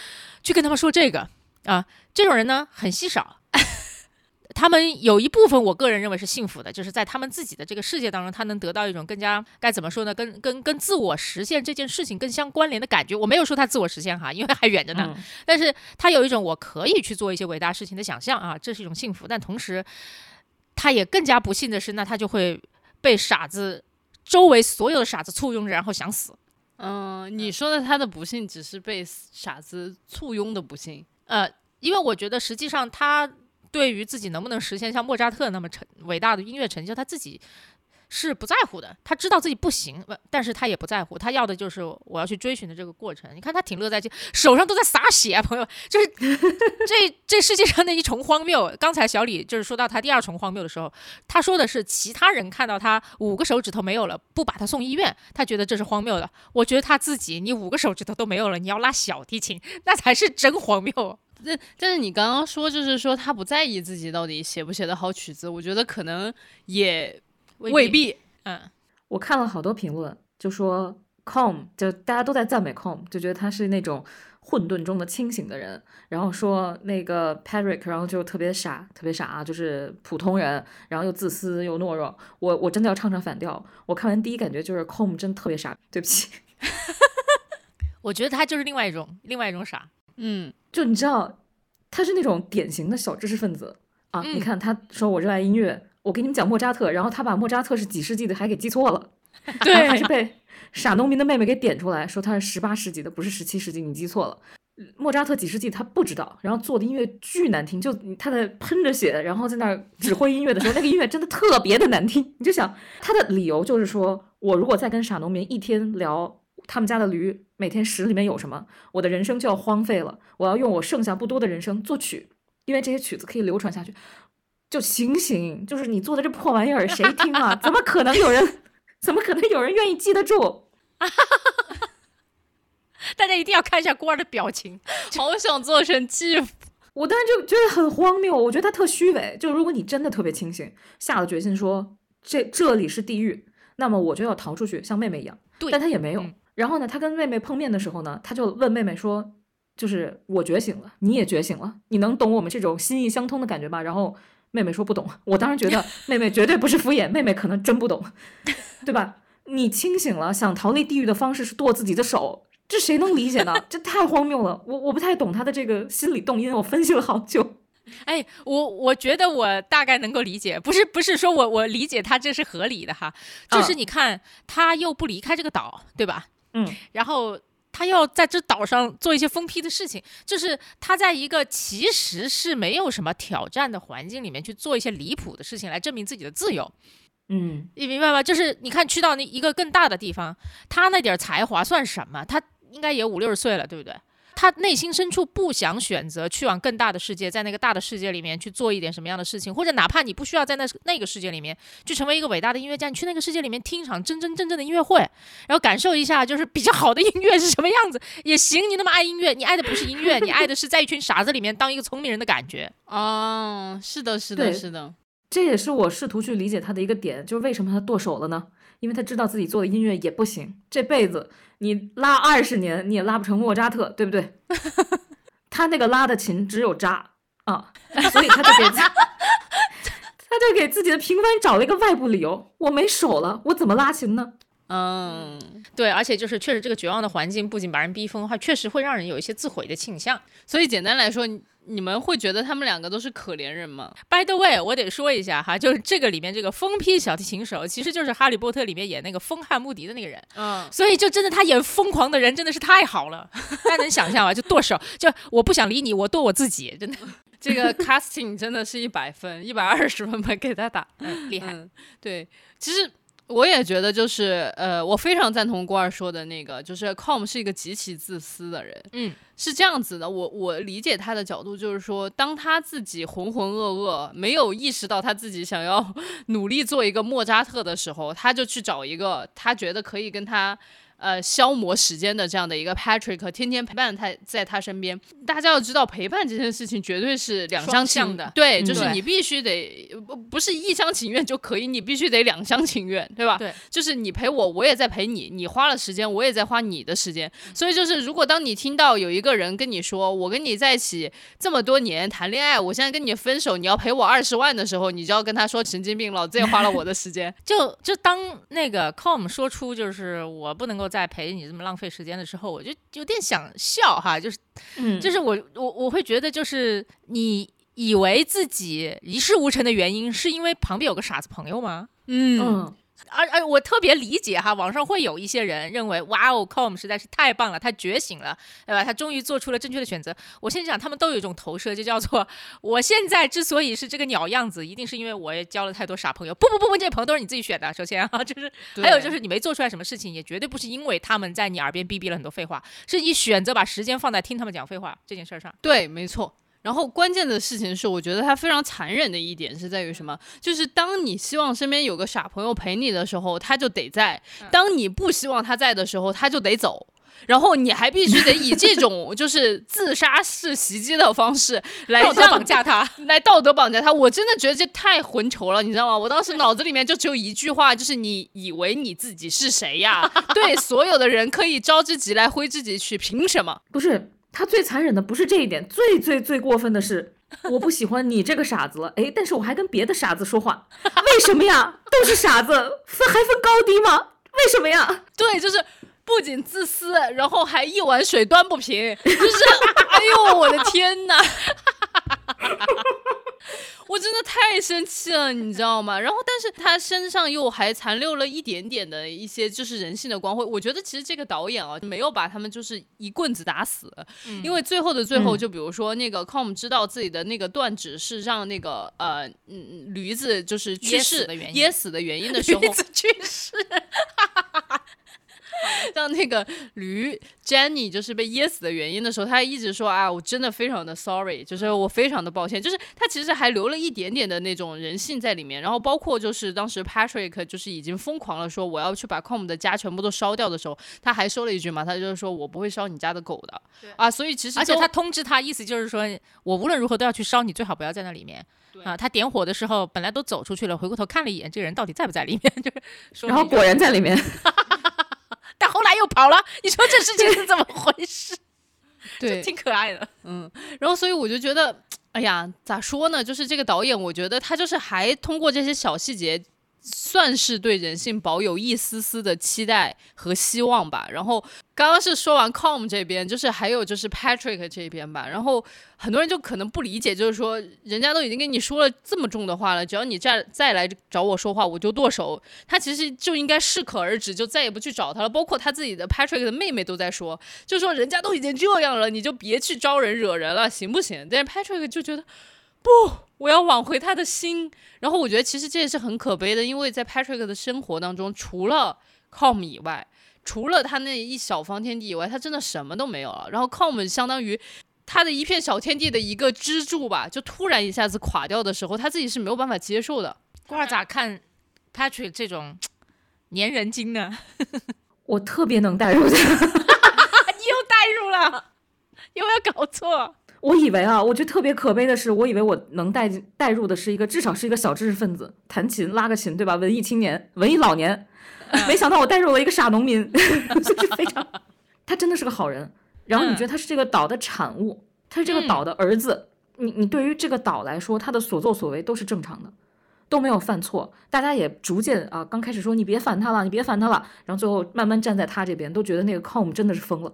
[SPEAKER 2] 去跟他们说这个啊，这种人呢很稀少。他们有一部分，我个人认为是幸福的，就是在他们自己的这个世界当中，他能得到一种更加该怎么说呢，跟跟跟自我实现这件事情更相关联的感觉。我没有说他自我实现哈，<laughs> 因为还远着呢。
[SPEAKER 3] 嗯
[SPEAKER 2] 但是他有一种我可以去做一些伟大事情的想象啊，这是一种幸福。但同时，他也更加不幸的是，那他就会被傻子周围所有的傻子簇拥着，然后想死。
[SPEAKER 1] 嗯，你说的他的不幸只是被傻子簇拥的不幸。
[SPEAKER 2] 呃，因为我觉得实际上他对于自己能不能实现像莫扎特那么成伟大的音乐成就，他自己是不在乎的。他知道自己不行，但是他也不在乎，他要的就是我要去追寻的这个过程。你看他挺乐在其，手上都在洒血，朋友，就是 <laughs> 这这世界上的一重荒谬。刚才小李就是说到他第二重荒谬的时候，他说的是其他人看到他五个手指头没有了，不把他送医院，他觉得这是荒谬的。我觉得他自己，你五个手指头都没有了，你要拉小提琴，那才是真荒谬。
[SPEAKER 1] 但但是你刚刚说，就是说他不在意自己到底写不写得好曲子，我觉得可能也未必。
[SPEAKER 2] 嗯，
[SPEAKER 3] 我看了好多评论，就说 Com 就大家都在赞美 Com，就觉得他是那种混沌中的清醒的人，然后说那个 Patrick，然后就特别傻，特别傻啊，就是普通人，然后又自私又懦弱。我我真的要唱唱反调，我看完第一感觉就是 Com 真特别傻，对不起。<laughs>
[SPEAKER 2] 我觉得他就是另外一种另外一种傻。
[SPEAKER 1] 嗯，
[SPEAKER 3] 就你知道，他是那种典型的小知识分子啊！你
[SPEAKER 2] 嗯
[SPEAKER 3] 看，他说我热爱音乐，我给你们讲莫扎特，然后他把莫扎特是几世纪的还给记错了，<laughs> 然后还是被傻农民的妹妹给点出来，说他是十八世纪的，不是十七世纪，你记错了。莫扎特几世纪他不知道，然后做的音乐巨难听，就他在喷着血，然后在那儿指挥音乐的时候，那个音乐真的特别的难听。你就想他的理由就是说，我如果再跟傻农民一天聊他们家的驴每天屎里面有什么，我的人生就要荒废了。我要用我剩下不多的人生作曲，因为这些曲子可以流传下去。就醒醒，就是你做的这破玩意儿，谁听啊？<laughs> 怎么可能有人？怎么可能有人愿意记得住？<laughs>
[SPEAKER 2] 大家一定要看一下郭儿的表情。
[SPEAKER 1] 好想做成继父。
[SPEAKER 3] 我当时就觉得很荒谬，我觉得他特虚伪。就如果你真的特别清醒，下了决心说这这里是地狱，那么我就要逃出去，像妹妹一样。
[SPEAKER 2] 对
[SPEAKER 3] 但他也没有。
[SPEAKER 2] 嗯
[SPEAKER 3] 然后呢，他跟妹妹碰面的时候呢，他就问妹妹说：“就是我觉醒了，你也觉醒了，你能懂我们这种心意相通的感觉吧？”然后妹妹说不懂。我当时觉得妹妹绝对不是敷衍，妹妹可能真不懂，对吧？你清醒了，想逃离地狱的方式是剁自己的手，这谁能理解呢？这太荒谬了，我我不太懂他的这个心理动因，我分析了好久。<laughs>
[SPEAKER 2] 哎，我我觉得我大概能够理解，不是不是说我我理解他这是合理的哈，就是
[SPEAKER 3] 嗯
[SPEAKER 2] 你看他又不离开这个岛，对吧？
[SPEAKER 3] 嗯，
[SPEAKER 2] 然后他要在这岛上做一些疯批的事情，就是他在一个其实是没有什么挑战的环境里面去做一些离谱的事情，来证明自己的自由。
[SPEAKER 3] 嗯，
[SPEAKER 2] 你明白吗？就是你看去到那一个更大的地方，他那点儿才华算什么？他应该也五六十岁了，对不对？他内心深处不想选择去往更大的世界，在那个大的世界里面去做一点什么样的事情，或者哪怕你不需要在那那个世界里面去成为一个伟大的音乐家，你去那个世界里面听一场真真正正的音乐会，然后感受一下就是比较好的音乐是什么样子也行。你那么爱音乐，你爱的不是音乐，你爱的是在一群傻子里面当一个聪明人的感觉。
[SPEAKER 1] 哦，是的，是的，是的，
[SPEAKER 3] 这也是我试图去理解他的一个点，就是为什么他剁手了呢？因为他知道自己做的音乐也不行，这辈子你拉二十年你也拉不成莫扎特，对不对？<laughs> 他那个拉的琴只有渣啊，所以他就给自他就给自己的平凡找了一个外部理由，我没手了，我怎么拉琴呢？
[SPEAKER 1] 嗯，
[SPEAKER 2] 对，而且就是确实这个绝望的环境不仅把人逼疯，还确实会让人有一些自毁的倾向。
[SPEAKER 1] 所以简单来说，你你们会觉得他们两个都是可怜人吗
[SPEAKER 2] ？By the way，我得说一下哈，就是这个里面这个疯批小提琴手，其实就是《哈利波特》里面演那个疯汉穆迪的那个人。
[SPEAKER 1] 嗯，
[SPEAKER 2] 所以就真的他演疯狂的人真的是太好了，<laughs> 大家能想象吗？就剁手，就我不想理你，我剁我自己，真的 <laughs>
[SPEAKER 1] 这个 casting 真的是一百分，一百二十分吧，给他打。
[SPEAKER 2] 嗯厉害。
[SPEAKER 1] 嗯，对，其实我也觉得，就是呃，我非常赞同郭二说的那个，就是 Com 是一个极其自私的人。
[SPEAKER 2] 嗯，
[SPEAKER 1] 是这样子的，我我理解他的角度，就是说，当他自己浑浑噩噩，没有意识到他自己想要 <laughs> 努力做一个莫扎特的时候，他就去找一个他觉得可以跟他。呃，消磨时间的这样的一个 Patrick，天天陪伴他在他身边。大家要知道，陪伴这件事情绝对是两
[SPEAKER 2] 双
[SPEAKER 1] 厢情
[SPEAKER 2] 向的对
[SPEAKER 1] 就是你必须得不不是一厢情愿就可以，你必须得两厢情愿，对吧？
[SPEAKER 2] 对，
[SPEAKER 1] 就是你陪我，我也在陪你，你花了时间，我也在花你的时间。所以就是，如果当你听到有一个人跟你说，我跟你在一起这么多年谈恋爱，我现在跟你分手，你要赔我二十万的时候，你就要跟他说神经病，老子也花了我的时间。<laughs>
[SPEAKER 2] 就就当那个 Com 说出就是我不能够再陪你这么浪费时间的时候，我就有点想笑哈，就是
[SPEAKER 3] 嗯，
[SPEAKER 2] 就是我我我会觉得就是你以为自己一事无成的原因是因为旁边有个傻子朋友吗？
[SPEAKER 1] 嗯。
[SPEAKER 3] 嗯，
[SPEAKER 2] 而而我特别理解哈，网上会有一些人认为，哇哦，Com 实在是太棒了，他觉醒了，对吧？他终于做出了正确的选择。我现在讲，他们都有一种投射，就叫做我现在之所以是这个鸟样子，一定是因为我也交了太多傻朋友。不不不不，这些朋友都是你自己选的。首先啊，<laughs> 就是还有就是你没做出来什么事情，也绝对不是因为他们在你耳边逼逼了很多废话，是你选择把时间放在听他们讲废话这件事儿上。
[SPEAKER 1] 对，没错。然后关键的事情是，我觉得他非常残忍的一点是在于什么？就是当你希望身边有个傻朋友陪你的时候，他就得在；当你不希望他在的时候，他就得走。然后你还必须得以这种 <laughs> 就是自杀式袭击的方式来
[SPEAKER 2] 道德绑架他，
[SPEAKER 1] 来道德绑架他，我真的觉得这太混球了，你知道吗？我当时脑子里面就只有一句话，就是你以为你自己是谁呀？<laughs> 对所有的人可以招之即来挥之即去，凭什么？
[SPEAKER 3] 不是，他最残忍的不是这一点，最最最过分的是，我不喜欢你这个傻子了，哎，但是我还跟别的傻子说话，为什么呀？都是傻子，分还分高低吗？为什么呀？<laughs>
[SPEAKER 1] 对，就是不仅自私，然后还一碗水端不平，就是哎呦我的天呐！<laughs> 我真的太生气了，你知道吗？然后，但是他身上又还残留了一点点的一些就是人性的光辉。我觉得其实这个导演啊，没有把他们就是一棍子打死，因为最后的最后，
[SPEAKER 3] 嗯
[SPEAKER 1] 就比如说那个 Com 知道自己的那个断指是让那个呃嗯驴子就是去
[SPEAKER 2] 噎
[SPEAKER 1] 世
[SPEAKER 2] 死的原因
[SPEAKER 1] 噎死的原因的时候，
[SPEAKER 2] 驴子去世，<laughs> <laughs>
[SPEAKER 1] 让那个驴 Jenny 就是被噎死的原因的时候，他一直说啊，我真的非常的 sorry，就是我非常的抱歉，就是他其实还留了一点点的那种人性在里面。然后包括就是当时 Patrick 就是已经疯狂了说我要去把 Com 的家全部都烧掉的时候，他还说了一句嘛，他就是说我不会烧你家的狗的啊，所以其实
[SPEAKER 2] 而且他通知他，意思就是说我无论如何都要去烧你，最好不要在那里面。啊，他点火的时候本来都走出去了，回过头看了一眼，这个人到底在不在里面？<laughs> 就是
[SPEAKER 3] 然后果然在里面，<laughs>
[SPEAKER 2] 但后来又跑了。你说这事情是怎么回事？<laughs>
[SPEAKER 1] 对
[SPEAKER 2] 挺可爱的。
[SPEAKER 1] 嗯然后所以我就觉得，哎呀，咋说呢？就是这个导演，我觉得他就是还通过这些小细节。算是对人性保有一丝丝的期待和希望吧。然后刚刚是说完 Com 这边，就是还有就是 Patrick 这边吧。然后很多人就可能不理解，就是说人家都已经跟你说了这么重的话了，只要你再再来找我说话，我就剁手。他其实就应该适可而止，就再也不去找他了。包括他自己的 Patrick 的妹妹都在说，就说人家都已经这样了，你就别去招人惹人了，行不行？但是 Patrick 就觉得不。我要挽回他的心，然后我觉得其实这也是很可悲的，因为在 Patrick 的生活当中，除了 Com 以外，除了他那一小方天地以外，他真的什么都没有了。然后 Com 相当于他的一片小天地的一个支柱吧，就突然一下子垮掉的时候，他自己是没有办法接受的。
[SPEAKER 2] 瓜儿咋看 Patrick 这种粘人精呢？<laughs>
[SPEAKER 3] 我特别能代入的，<laughs> 你又
[SPEAKER 2] 代入了，有没有搞错？
[SPEAKER 3] 我以为啊，我觉得特别可悲的是，我以为我能带带入的是一个至少是一个小知识分子，弹琴拉个琴，对吧？文艺青年，文艺老年，没想到我带入了一个傻农民，<laughs> 就是非常，他真的是个好人。然后你觉得他是这个岛的产物，他是这个岛的儿子，你你对于这个岛来说，他的所作所为都是正常的，都没有犯错。大家也逐渐啊，刚开始说你别烦他了，你别烦他了，然后最后慢慢站在他这边，都觉得那个 Com 真的是疯了，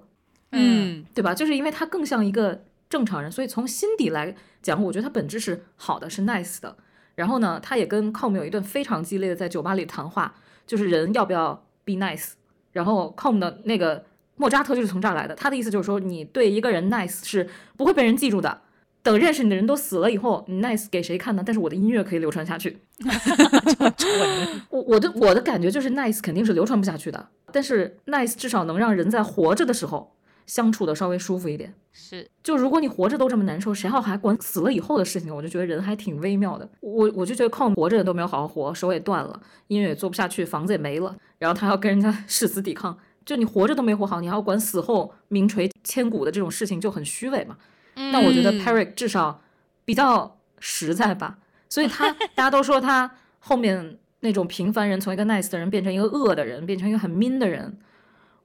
[SPEAKER 1] 嗯，
[SPEAKER 3] 对吧？就是因为他更像一个。正常人，所以从心底来讲，我觉得他本质是好的，是 nice 的。然后呢，他也跟 Com 有一段非常激烈的在酒吧里谈话，就是人要不要 be nice。然后 Com 的那个莫扎特就是从这儿来的，他的意思就是说，你对一个人 nice 是不会被人记住的。等认识你的人都死了以后，你 nice 给谁看呢？但是我的音乐可以流传下去。<laughs> 我我的我的感觉就是 nice 肯定是流传不下去的，但是 nice 至少能让人在活着的时候。相处的稍微舒服一点，
[SPEAKER 2] 是
[SPEAKER 3] 就如果你活着都这么难受，谁要还管死了以后的事情？我就觉得人还挺微妙的。我我就觉得靠活着的都没有好好活，手也断了，音乐也做不下去，房子也没了，然后他要跟人家 <laughs> 誓死抵抗。就你活着都没活好，你还要管死后名垂千古的这种事情，就很虚伪嘛。但我觉得 Perry 至少比较实在吧，所以他 <laughs> 大家都说他后面那种平凡人从一个 nice 的人变成一个恶的人，变成一个很 mean 的人。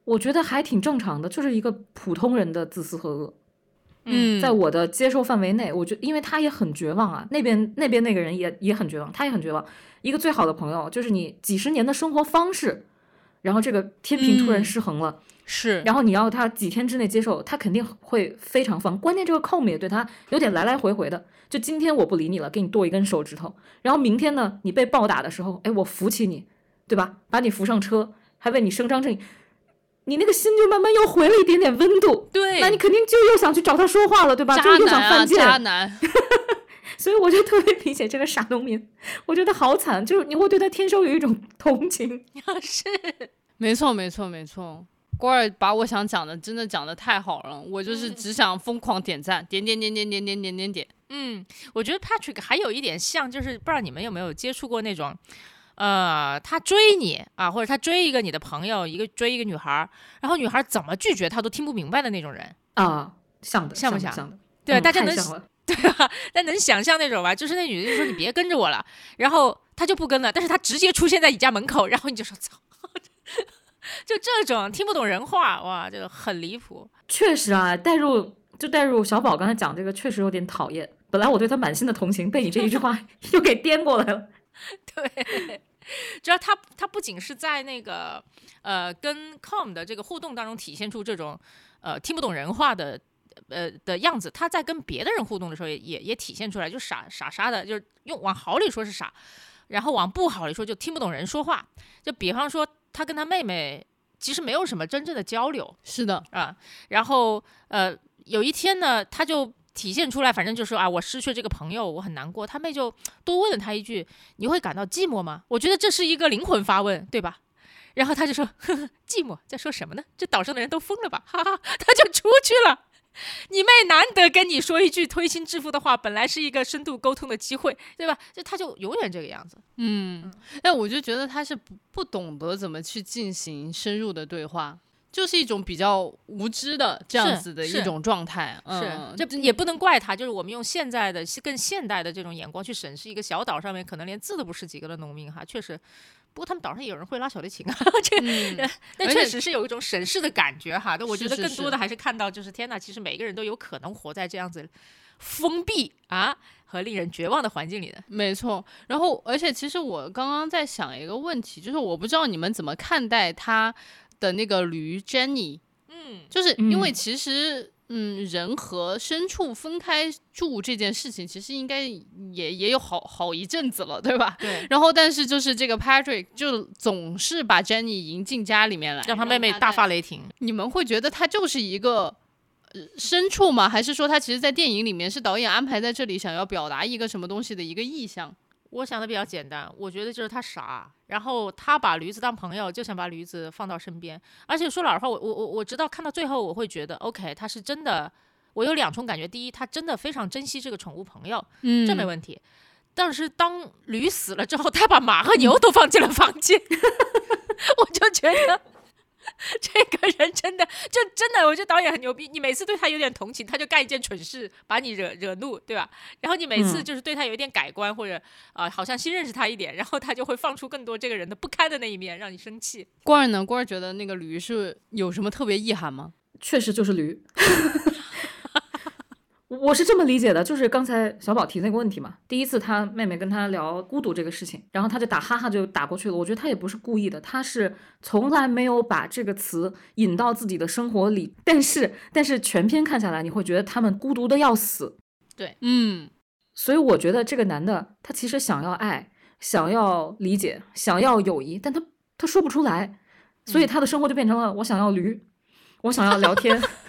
[SPEAKER 3] 我觉得还挺正常的，就是一个普通人的自私和恶。
[SPEAKER 1] 嗯，
[SPEAKER 3] 在我的接受范围内，我觉因为他也很绝望啊，那边那边那个人也也很绝望，他也很绝望。一个最好的朋友，就是你几十年的生活方式，然后这个天平突然失衡了，
[SPEAKER 1] 是，
[SPEAKER 3] 然后你要他几天之内接受，他肯定会非常烦。关键这个 Com 也对他有点来来回回的，就今天我不理你了，给你剁一根手指头，然后明天呢，你被暴打的时候，哎，我扶起你，对吧？把你扶上车，还为你伸张正义。你那个心就慢慢又回了一点点温度，
[SPEAKER 1] 对，
[SPEAKER 3] 那你肯定就又想去找他说话了，对吧？就又想犯贱，
[SPEAKER 1] 渣男。<laughs>
[SPEAKER 3] 所以我就特别理解这个傻农民，我觉得好惨，就是你会对他天生有一种同情。
[SPEAKER 2] 是，<laughs>
[SPEAKER 1] 没错，没错，没错。郭儿把我想讲的真的讲的太好了，我就是只想疯狂点赞，点点点点点点点点点。
[SPEAKER 2] 嗯，我觉得 Patrick 还有一点像，就是不知道你们有没有接触过那种。呃，他追你啊，或者他追一个你的朋友，一个追一个女孩，然后女孩怎么拒绝他都听不明白的那种人
[SPEAKER 3] 啊，像的，
[SPEAKER 2] 像
[SPEAKER 3] 不像？
[SPEAKER 2] 对，大家能 <laughs> 对吧？那能想象那种吧？就是那女的就说你别跟着我了，然后他就不跟了，但是他直接出现在你家门口，然后你就说操，<laughs> 就这种听不懂人话，哇，这个很离谱。
[SPEAKER 3] 确实啊，带入就带入小宝刚才讲这个，确实有点讨厌。本来我对他满心的同情，被你这一句话 <laughs> 又给颠过来了。
[SPEAKER 2] 对。主要他他不仅是在那个呃跟 Com 的这个互动当中体现出这种呃听不懂人话的呃的样子，他在跟别的人互动的时候也也也体现出来，就傻傻傻的，就是用往好里说是傻，然后往不好里说就听不懂人说话。就比方说他跟他妹妹其实没有什么真正的交流，
[SPEAKER 1] 是的
[SPEAKER 2] 啊。然后呃有一天呢，他就。体现出来，反正就是啊，我失去这个朋友，我很难过。他妹就多问了他一句：“你会感到寂寞吗？”我觉得这是一个灵魂发问，对吧？然后他就说：“呵 <laughs> 呵寂寞，在说什么呢？这岛上的人都疯了吧？”哈哈，<laughs> 他就出去了。你妹难得跟你说一句推心置腹的话，本来是一个深度沟通的机会，对吧？就他就永远这个样子。
[SPEAKER 1] 嗯，哎，我就觉得他是不不懂得怎么去进行深入的对话。就是一种比较无知的这样子的一种状态，
[SPEAKER 2] 是，这也不能怪他。就是我们用现在的更现代的这种眼光去审视一个小岛上面可能连字都不识几个的农民哈，确实。不过他们岛上也有人会拉小提琴啊，<laughs> 这那确实是有一种审视的感觉哈。但我觉得更多的还是看到，就是天呐，其实每个人都有可能活在这样子封闭啊和令人绝望的环境里的。
[SPEAKER 1] 没错，然后而且其实我刚刚在想一个问题，就是我不知道你们怎么看待他的那个驴 Jenny，
[SPEAKER 2] 嗯，
[SPEAKER 1] 就是因为
[SPEAKER 3] 嗯
[SPEAKER 1] 其实。嗯，人和牲畜分开住这件事情，其实应该也也有好好一阵子了，对吧？
[SPEAKER 2] 对，
[SPEAKER 1] 然后，但是就是这个 Patrick 就总是把 Jenny 迎进家里面来，
[SPEAKER 2] 让他妹妹大发雷霆。
[SPEAKER 1] 你们会觉得他就是一个呃牲畜吗？还是说他其实，在电影里面是导演安排在这里，想要表达一个什么东西的一个意象？
[SPEAKER 2] 我想的比较简单，我觉得就是他傻，然后他把驴子当朋友，就想把驴子放到身边。而且说老实话，我我我我直到看到最后，我会觉得，OK，他是真的。我有两重感觉，第一，他真的非常珍惜这个宠物朋友，
[SPEAKER 1] 嗯
[SPEAKER 2] 这没问题。但是当驴死了之后，他把马和牛都放进了房间，<laughs> 我就觉得 <laughs> 这个人真的就真的，我觉得导演很牛逼。你每次对他有点同情，他就干一件蠢事把你惹惹怒，对吧？然后你每次
[SPEAKER 3] 嗯
[SPEAKER 2] 就是对他有一点改观，或者啊、好像新认识他一点，然后他就会放出更多这个人的不堪的那一面，让你生气。
[SPEAKER 1] 官儿呢？官儿觉得那个驴是有什么特别意涵吗？
[SPEAKER 3] 确实就是驴。我是这么理解的，就是刚才小宝提那个问题嘛。第一次他妹妹跟他聊孤独这个事情，然后他就打哈哈就打过去了。我觉得他也不是故意的，他是从来没有把这个词引到自己的生活里。但是，但是全篇看下来，你会觉得他们孤独的要死。
[SPEAKER 1] 对嗯
[SPEAKER 3] 所以我觉得这个男的他其实想要爱，想要理解，想要友谊，但他他说不出来，所以他的生活就变成了我想要驴，我想要聊天，<laughs>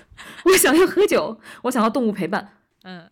[SPEAKER 3] 我想要喝酒，我想要动物陪伴。
[SPEAKER 2] 嗯，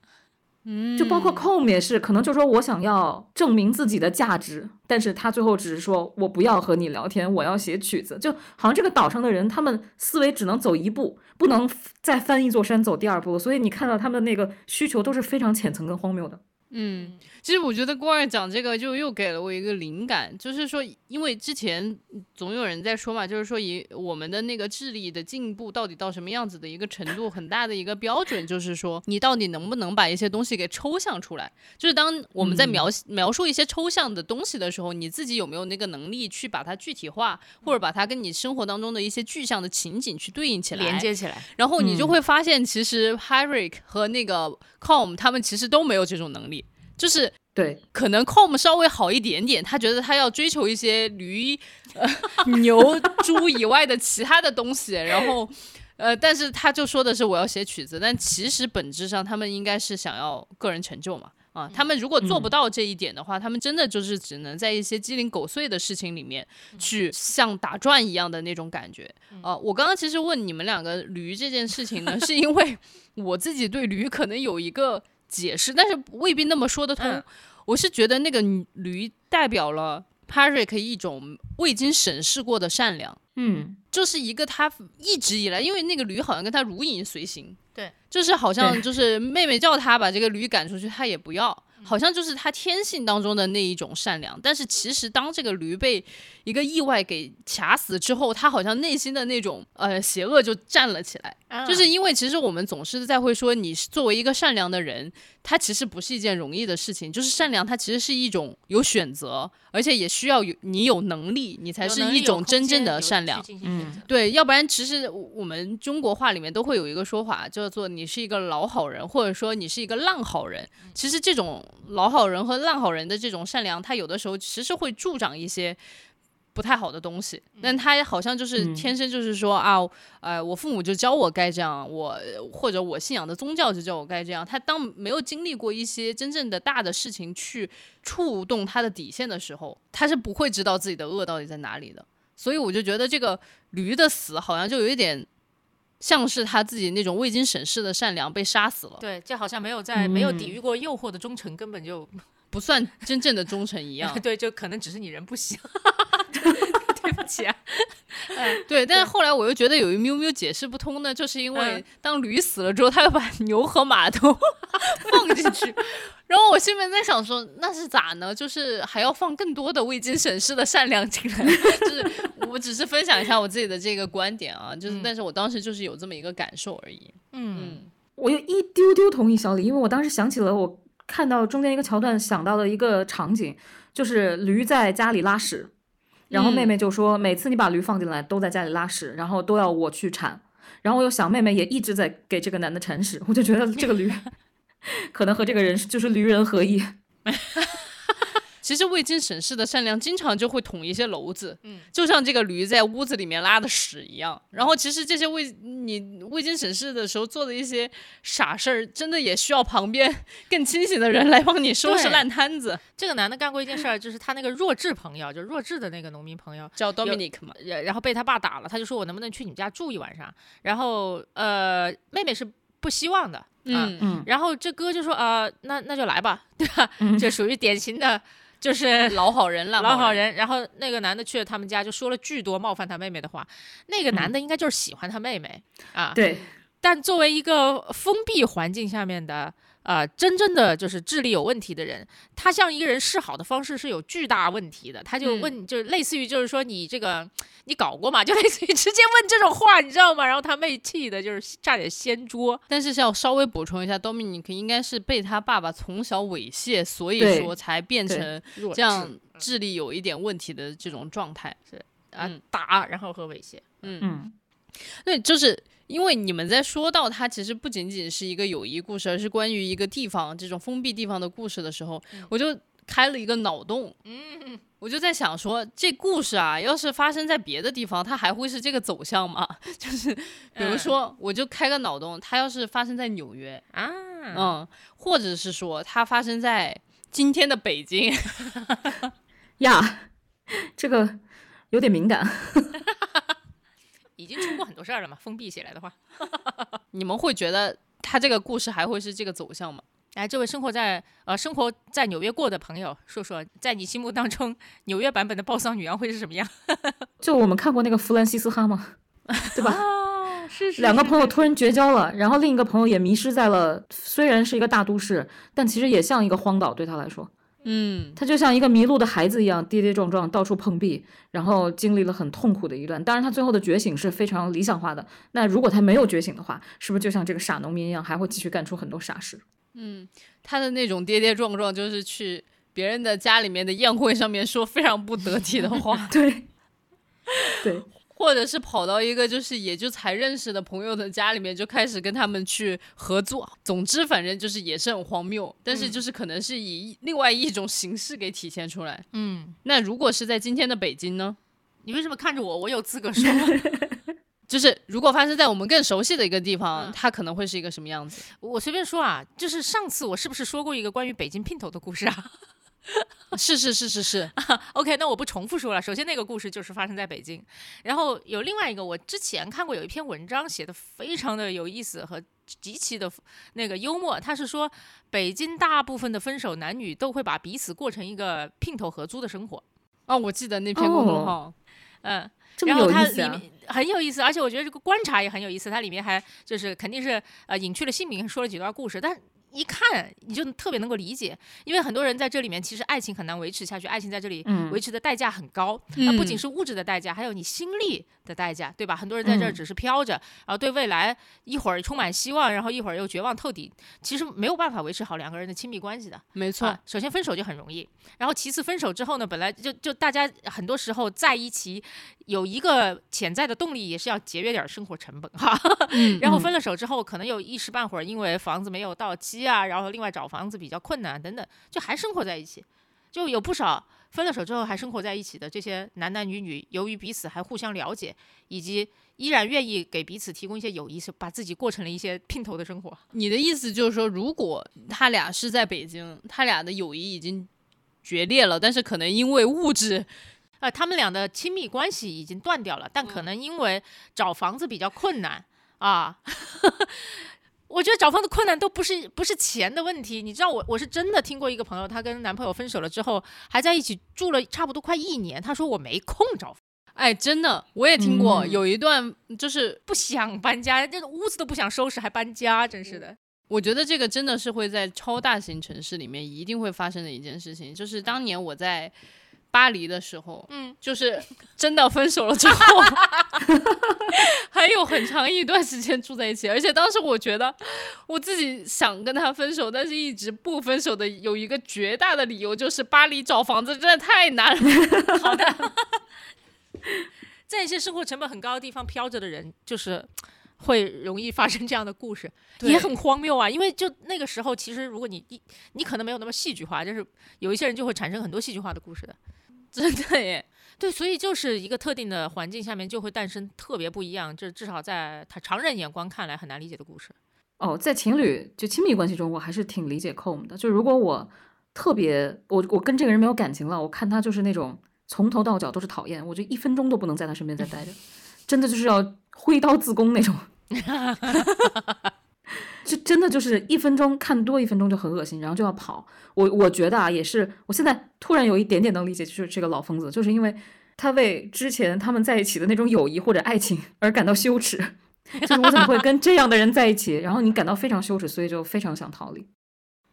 [SPEAKER 1] 嗯，
[SPEAKER 3] 就包括 Com 也是，可能就说我想要证明自己的价值，但是他最后只是说我不要和你聊天，我要写曲子，就好像这个岛上的人，他们思维只能走一步，不能再翻一座山走第二步，所以你看到他们的那个需求都是非常浅层跟荒谬的。
[SPEAKER 1] 嗯，其实我觉得郭二讲这个就又给了我一个灵感，就是说，因为之前总有人在说嘛，就是说以我们的那个智力的进步到底到什么样子的一个程度，很大的一个标准就是说，你到底能不能把一些东西给抽象出来。就是当我们在
[SPEAKER 3] 嗯
[SPEAKER 1] 描、描述一些抽象的东西的时候，你自己有没有那个能力去把它具体化，或者把它跟你生活当中的一些具象的情景去对应起来，
[SPEAKER 2] 连接起来。
[SPEAKER 1] 然后你就
[SPEAKER 3] 嗯
[SPEAKER 1] 会发现，其实 Hyrick 和那个 Com 他们其实都没有这种能力，就是
[SPEAKER 3] 对，
[SPEAKER 1] 可能 Com 稍微好一点点，他觉得他要追求一些驴、呃、<laughs> 牛、猪以外的其他的东西，然后。呃，但是他就说的是我要写曲子，但其实本质上他们应该是想要个人成就嘛，啊，他们如果做不到这一点的话，他们真的就是只能在一些鸡零狗碎的事情里面去像打转一样的那种感觉。啊，我刚刚其实问你们两个驴这件事情呢，是因为我自己对驴可能有一个解释，但是未必那么说得通。
[SPEAKER 2] 嗯
[SPEAKER 1] 我是觉得那个驴代表了 Patrick 一种未经审视过的善良。
[SPEAKER 3] 嗯，
[SPEAKER 1] 就是一个他一直以来，因为那个驴好像跟他如影随形，
[SPEAKER 2] 对，
[SPEAKER 1] 就是好像就是妹妹叫他把这个驴赶出去，他也不要，好像就是他天性当中的那一种善良。但是其实当这个驴被一个意外给卡死之后，他好像内心的那种呃邪恶就站了起来。
[SPEAKER 2] 啊
[SPEAKER 1] 就是因为其实我们总是在会说，你是作为一个善良的人，他其实不是一件容易的事情。就是善良，它其实是一种有选择，而且也需要有你有能力，你才是一种真正的善良。
[SPEAKER 3] 嗯
[SPEAKER 1] 对，要不然其实我我们中国话里面都会有一个说法，叫做你是一个老好人，或者说你是一个烂好人。其实这种老好人和烂好人的这种善良，他有的时候其实会助长一些。不太好的东西，但他好像就是
[SPEAKER 3] 嗯
[SPEAKER 1] 天生就是说、啊，呃，我父母就教我该这样，我或者我信仰的宗教就教我该这样。他当没有经历过一些真正的大的事情去触动他的底线的时候，他是不会知道自己的恶到底在哪里的。所以我就觉得这个驴的死好像就有一点像是他自己那种未经审视的善良被杀死了，
[SPEAKER 2] 对，就好像没有在没有
[SPEAKER 3] 嗯
[SPEAKER 2] 抵御过诱惑的忠诚，根本就
[SPEAKER 1] 不算真正的忠诚一 <laughs> 样。
[SPEAKER 2] 对，就可能只是你人不行。<laughs> 对不起啊，<laughs>
[SPEAKER 1] 对，但是后来我又觉得有一喵喵解释不通呢，就是因为
[SPEAKER 2] 嗯。
[SPEAKER 1] 当驴死了之后，他又把牛和马都 <laughs> 放进去，然后我心里面在想说，那是咋呢？就是还要放更多的未经审视的善良进来，就是我只是分享一下我自己的这个观点啊，就是，
[SPEAKER 2] 嗯。
[SPEAKER 1] 但是我当时就是有这么一个感受而已。
[SPEAKER 2] 嗯。
[SPEAKER 3] 我有一丢丢同意小李，因为我当时想起了我看到中间一个桥段，想到的一个场景，就是驴在家里拉屎，然后妹妹就说，每次你把驴放进来都在家里拉屎，然后都要我去铲。然后我又想，妹妹也一直在给这个男的铲屎，我就觉得这个驴 <laughs> 可能和这个人就是驴人合一。<laughs>
[SPEAKER 1] 其实未经审视的善良，经常就会捅一些篓子，
[SPEAKER 2] 嗯，
[SPEAKER 1] 就像这个驴在屋子里面拉的屎一样。然后，其实这些未你未经审视的时候做的一些傻事儿，真的也需要旁边 <laughs> 更清醒的人来帮你收拾烂摊子。
[SPEAKER 2] 这个男的干过一件事儿，就是他那个弱智朋友，就弱智的那个农民朋友，
[SPEAKER 1] 叫 Dominic 嘛，
[SPEAKER 2] 然然后被他爸打了，他就说我能不能去你们家住一晚上？然后呃，妹妹是不希望的，啊
[SPEAKER 1] 嗯，
[SPEAKER 3] 嗯
[SPEAKER 2] 然后这哥就说呃，那那就来吧，对吧？
[SPEAKER 3] 嗯
[SPEAKER 2] 这属于典型的，就是 <laughs>
[SPEAKER 1] 老好人，了
[SPEAKER 2] 老好。人。然后那个男的去了他们家，就说了巨多冒犯他妹妹的话。那个男的应该就是喜欢他妹妹、啊，
[SPEAKER 3] 对，
[SPEAKER 2] 但作为一个封闭环境下面的。呃，真正的就是智力有问题的人，他向一个人示好的方式是有巨大问题的。他就问，就是类似于就是说你这个你搞过吗？<laughs> 就类似于直接问这种话，你知道吗？然后他妹气的就是差点掀桌。
[SPEAKER 1] 但是要稍微补充一下，Dominic 应该是被他爸爸从小猥亵，所以说才变成这样
[SPEAKER 2] 智
[SPEAKER 1] 智力有一点问题的这种状态。
[SPEAKER 2] 是啊、
[SPEAKER 1] 嗯
[SPEAKER 2] 打，然后和猥亵。
[SPEAKER 3] 嗯
[SPEAKER 1] 对，就是因为你们在说到它其实不仅仅是一个友谊故事，而是关于一个地方这种封闭地方的故事的时候，我就开了一个脑洞。
[SPEAKER 2] 嗯，
[SPEAKER 1] 我就在想说，这故事啊，要是发生在别的地方，它还会是这个走向吗？<laughs> 就是比如
[SPEAKER 2] 嗯
[SPEAKER 1] 说，我就开个脑洞，它要是发生在纽约，
[SPEAKER 2] 啊，
[SPEAKER 1] 嗯，或者是说它发生在今天的北京，<laughs>
[SPEAKER 3] 呀，这个有点敏感。<laughs>
[SPEAKER 2] 已经出过很多事儿了嘛，封闭起来的话。<laughs>
[SPEAKER 1] 你们会觉得他这个故事还会是这个走向吗？
[SPEAKER 2] 来，这位生活在呃生活在纽约过的朋友，说说在你心目当中纽约版本的暴丧女王会是什么样？<laughs>
[SPEAKER 3] 就我们看过那个弗兰西斯哈吗？对吧？
[SPEAKER 2] 啊，是是
[SPEAKER 3] 两个朋友突然绝交了，然后另一个朋友也迷失在了，虽然是一个大都市，但其实也像一个荒岛，对他来说，
[SPEAKER 1] 嗯，
[SPEAKER 3] 他就像一个迷路的孩子一样，跌跌撞撞，到处碰壁，然后经历了很痛苦的一段。当然，他最后的觉醒是非常理想化的。那如果他没有觉醒的话，是不是就像这个傻农民一样，还会继续干出很多傻事？
[SPEAKER 1] 嗯他的那种跌跌撞撞，就是去别人的家里面的宴会上面说非常不得体的话，<laughs>
[SPEAKER 3] 对，对，
[SPEAKER 1] 或者是跑到一个就是也就才认识的朋友的家里面，就开始跟他们去合作。总之，反正就是也是很荒谬，但是就是可能是以另外一种形式给体现出来。
[SPEAKER 2] 嗯，
[SPEAKER 1] 那如果是在今天的北京呢？
[SPEAKER 2] 你为什么看着我？我有资格说吗？<laughs>
[SPEAKER 1] 就是如果发生在我们更熟悉的一个地方，
[SPEAKER 2] 嗯
[SPEAKER 1] 它可能会是一个什么样子？
[SPEAKER 2] 我随便说啊，就是上次我是不是说过一个关于北京姘头的故事啊 <laughs>
[SPEAKER 1] 是是是是是？<laughs>
[SPEAKER 2] OK，那我不重复说了。首先那个故事就是发生在北京，然后有另外一个，我之前看过有一篇文章写的非常的有意思和极其的那个幽默。他是说北京大部分的分手男女都会把彼此过成一个姘头合租的生活。
[SPEAKER 1] 哦，我记得那篇公众
[SPEAKER 3] 哦
[SPEAKER 1] 号，
[SPEAKER 2] 嗯，
[SPEAKER 3] 这
[SPEAKER 2] 然后它
[SPEAKER 3] 么有意思啊！
[SPEAKER 2] 里面很有意思，而且我觉得这个观察也很有意思。它里面还就是肯定是呃隐去了姓名，说了几段故事，但一看你就特别能够理解，因为很多人在这里面其实爱情很难维持下去，爱情在这里
[SPEAKER 3] 嗯。
[SPEAKER 2] 维持的代价很高。那、不仅
[SPEAKER 1] 嗯
[SPEAKER 2] 是物质的代价，还有你心力的代价，对吧？很多人在这儿
[SPEAKER 3] 嗯
[SPEAKER 2] 只是飘着，然后对未来一会儿充满希望，然后一会儿又绝望透顶，其实没有办法维持好两个人的亲密关系的。
[SPEAKER 1] 没错，
[SPEAKER 2] 啊，首先分手就很容易，然后其次分手之后呢，本来就就大家很多时候在一起有一个潜在的动力，也是要节约点儿生活成本哈。
[SPEAKER 1] 嗯
[SPEAKER 2] 然后分了手之后，可能有一时半会儿因为房子没有到期啊，然后另外找房子比较困难等等，就还生活在一起，就有不少分了手之后还生活在一起的这些男男女女，由于彼此还互相了解，以及依然愿意给彼此提供一些友谊，是把自己过成了一些 <laughs> 姘头的生活。
[SPEAKER 1] 你的意思就是说，如果他俩是在北京，他俩的友谊已经决裂了，但是可能因为物质，<laughs>
[SPEAKER 2] 呃，他们俩的亲密关系已经断掉了，但可能因为找房子比较困难啊。<laughs> 我觉得找房子困难都不是不是钱的问题，你知道我我是真的听过一个朋友，她跟男朋友分手了之后，还在一起住了差不多快一年，她说我没空找房，
[SPEAKER 1] 哎，真的，我也听过、
[SPEAKER 3] 嗯
[SPEAKER 1] 有一段，就是
[SPEAKER 2] 不想搬家，这个屋子都不想收拾还搬家，真是的。
[SPEAKER 1] 我觉得这个真的是会在超大型城市里面一定会发生的一件事情。就是当年我在巴黎的时候，
[SPEAKER 2] 嗯，
[SPEAKER 1] 就是真的分手了之后，<laughs> 还有很长一段时间住在一起，而且当时我觉得我自己想跟他分手，但是一直不分手的有一个绝大的理由就是巴黎找房子真的太难了。<laughs>
[SPEAKER 2] 好的 <laughs> 在一些生活成本很高的地方飘着的人，就是会容易发生这样的故事，也很荒谬啊。因为就那个时候，其实如果你一你可能没有那么戏剧化，就是有一些人就会产生很多戏剧化的故事的。
[SPEAKER 1] 真的耶，
[SPEAKER 2] 对，所以就是一个特定的环境下面就会诞生特别不一样，这至少在他常人眼光看来很难理解的故事。
[SPEAKER 3] 哦，在情侣就亲密关系中，我还是挺理解 com 的。就如果我特别，我我跟这个人没有感情了，我看他就是那种从头到脚都是讨厌，我就一分钟都不能在他身边再待着，真的就是要挥刀自宫那种。<laughs> 就真的就是一分钟看多一分钟就很恶心，然后就要跑。我我觉得啊，也是，我现在突然有一点点能理解，就是这个老疯子，就是因为他为之前他们在一起的那种友谊或者爱情 <laughs> 而感到羞耻，就是我怎么会跟这样的人在一起？然后你感到非常羞耻，所以就非常想逃离。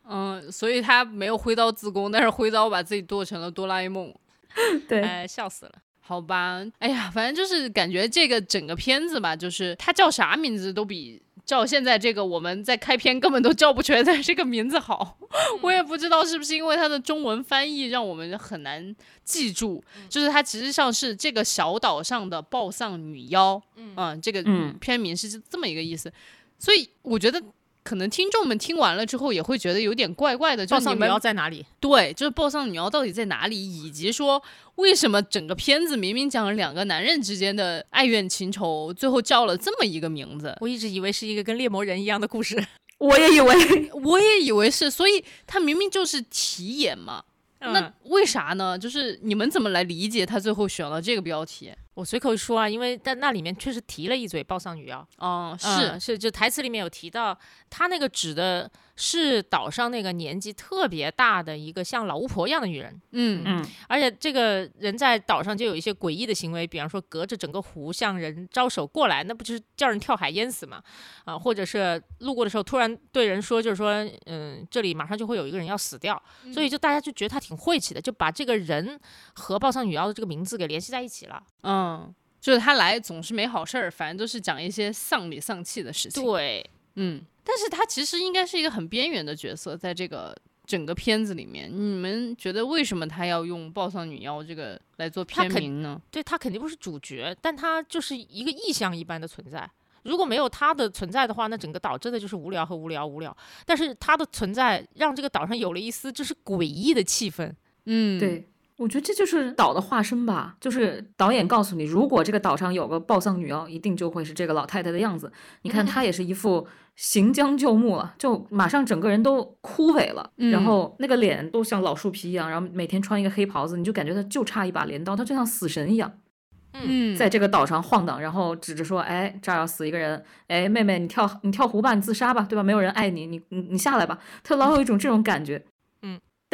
[SPEAKER 1] 嗯，所以他没有挥刀自宫，但是挥刀把自己剁成了哆啦 A 梦。<laughs>
[SPEAKER 3] 对，
[SPEAKER 2] 哎，笑死了。
[SPEAKER 1] 好吧，哎呀，反正就是感觉这个整个片子吧，就是它叫啥名字都比叫现在这个我们在开篇根本都叫不出来的这个名字好。<laughs> 我也不知道是不是因为它的中文翻译让我们很难记住，就是它其实上是这个小岛上的暴丧女妖，嗯，这个
[SPEAKER 3] 嗯
[SPEAKER 1] 片名是这么一个意思，所以我觉得。可能听众们听完了之后也会觉得有点怪怪的，就是你们
[SPEAKER 2] 要在哪里？
[SPEAKER 1] 对，就是暴丧女妖到底在哪里，以及说为什么整个片子明明讲了两个男人之间的爱怨情仇，最后叫了这么一个名字，
[SPEAKER 2] 我一直以为是一个跟猎魔人一样的故事。<laughs>
[SPEAKER 3] 我也以为 <laughs>
[SPEAKER 1] 我也以为是，所以他明明就是题眼嘛，那
[SPEAKER 2] 嗯
[SPEAKER 1] 为啥呢？就是你们怎么来理解他最后选了这个标题？
[SPEAKER 2] 我随口一说啊，因为在那里面确实提了一嘴暴丧女妖。
[SPEAKER 1] 哦，是，
[SPEAKER 2] 嗯是，就台词里面有提到，他那个指的是岛上那个年纪特别大的一个像老巫婆一样的女人，
[SPEAKER 1] 嗯
[SPEAKER 3] 嗯
[SPEAKER 2] 而且这个人在岛上就有一些诡异的行为，比方说隔着整个湖向人招手过来，那不就是叫人跳海淹死吗？啊，或者是路过的时候突然对人说，就是说，嗯，这里马上就会有一个人要死掉，所以就大家就觉得他挺晦气的，就把这个人和暴丧女妖的这个名字给联系在一起了。
[SPEAKER 1] 嗯，就是他来总是没好事儿，反正都是讲一些丧里丧气的事情。
[SPEAKER 2] 对，
[SPEAKER 1] 嗯，但是他其实应该是一个很边缘的角色，在这个整个片子里面，你们觉得为什么他要用暴丧女妖这个来做片名呢？
[SPEAKER 2] 对他肯定不是主角，但他就是一个意象一般的存在。如果没有他的存在的话，那整个岛真的就是无聊和无聊无聊。但是他的存在让这个岛上有了一丝就是诡异的气氛。
[SPEAKER 1] 嗯，，
[SPEAKER 3] 对，我觉得这就是岛的化身吧。就是导演告诉你，如果这个岛上有个暴丧女妖，一定就会是这个老太太的样子。你看她也是一副行将就木了，就马上整个人都枯萎了，然
[SPEAKER 1] 嗯
[SPEAKER 3] 后那个脸都像老树皮一样，然后每天穿一个黑袍子，你就感觉她就差一把镰刀，她就像死神一样。
[SPEAKER 1] 嗯，
[SPEAKER 3] 在这个岛上晃荡，然后指着说：“哎，这儿要死一个人，哎，妹妹，你跳你跳湖吧，你自杀吧，对吧？没有人爱你，你你你下来吧。”他老有一种这种感觉，
[SPEAKER 2] 嗯。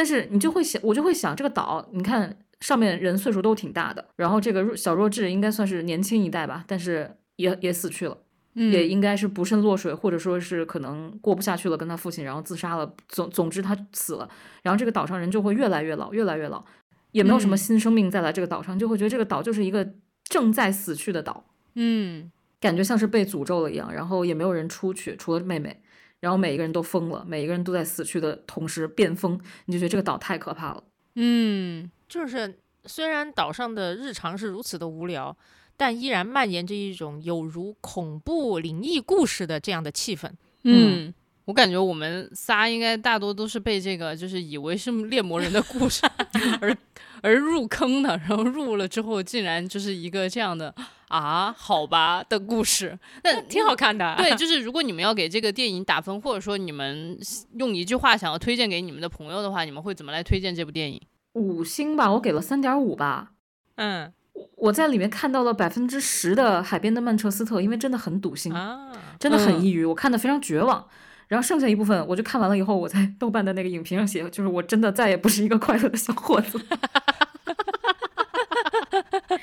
[SPEAKER 3] 但是你就会想，我就会想，这个岛，你看上面人岁数都挺大的，然后这个弱小弱智应该算是年轻一代吧，但是也也死去了，
[SPEAKER 1] 嗯
[SPEAKER 3] 也应该是不慎落水，或者说是可能过不下去了，跟他父亲，然后自杀了。总总之他死了，然后这个岛上人就会越来越老，越来越老，也没有什么
[SPEAKER 1] 嗯
[SPEAKER 3] 新生命再来这个岛上，就会觉得这个岛就是一个正在死去的岛。
[SPEAKER 1] 嗯
[SPEAKER 3] 感觉像是被诅咒了一样，然后也没有人出去，除了妹妹，然后每一个人都疯了，每一个人都在死去的同时变疯，你就觉得这个岛太可怕了。
[SPEAKER 1] 嗯
[SPEAKER 2] 就是虽然岛上的日常是如此的无聊，但依然蔓延着一种有如恐怖灵异故事的这样的气氛。
[SPEAKER 1] 嗯，我感觉我们仨应该大多都是被这个就是以为是 <laughs> 猎魔人的故事 <laughs> 而而入坑的，然后入了之后竟然就是一个这样的啊，好吧的故事。那
[SPEAKER 2] 挺好看的。
[SPEAKER 1] 对，就是如果你们要给这个电影打分，或者说你们用一句话想要推荐给你们的朋友的话，你们会怎么来推荐这部电影？
[SPEAKER 3] 五星吧，我给了三点五吧。
[SPEAKER 2] 嗯
[SPEAKER 3] 我在里面看到了百分之十的海边的曼彻斯特，因为真的很堵心，
[SPEAKER 2] 啊，
[SPEAKER 3] 真的很
[SPEAKER 1] 嗯
[SPEAKER 3] 抑郁，我看的非常绝望。然后剩下一部分，我就看完了以后，我在豆瓣的那个影评上写，就是我真的再也不是一个快乐的小伙子。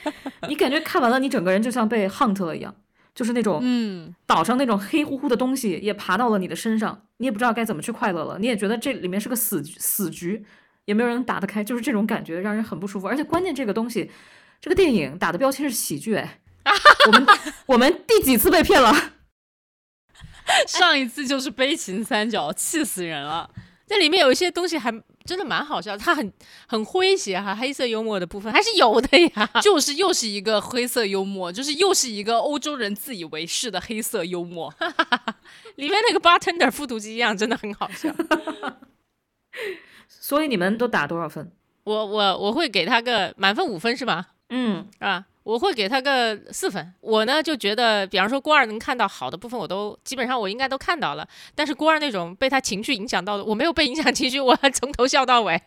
[SPEAKER 3] <laughs> 你感觉看完了，你整个人就像被 hunt 了一样，就是那种
[SPEAKER 1] 嗯
[SPEAKER 3] 岛上那种黑乎乎的东西也爬到了你的身上，你也不知道该怎么去快乐了，你也觉得这里面是个死死局，也没有人打得开，就是这种感觉让人很不舒服。而且关键这个东西，这个电影打的标签是喜剧，哎，<laughs> 我们我们第几次被骗了？
[SPEAKER 1] 上一次就是悲情三角，气死人了。
[SPEAKER 2] 那里面有一些东西还真的蛮好笑，他很很诙谐哈，黑色幽默的部分还是有的呀。<laughs>
[SPEAKER 1] 就是又是一个黑色幽默，就是又是一个欧洲人自以为是的黑色幽默。<laughs>
[SPEAKER 2] 里面那个 bartender 复读机一样，真的很好笑。<laughs>
[SPEAKER 3] 所以你们都打多少分？
[SPEAKER 2] 我我我会给他个满分五分是吧？
[SPEAKER 3] 嗯，
[SPEAKER 2] 啊，我会给他个四分。我呢就觉得，比方说郭二能看到好的部分，我都基本上我应该都看到了。但是郭二那种被他情绪影响到的，我没有被影响情绪，我还从头笑到尾，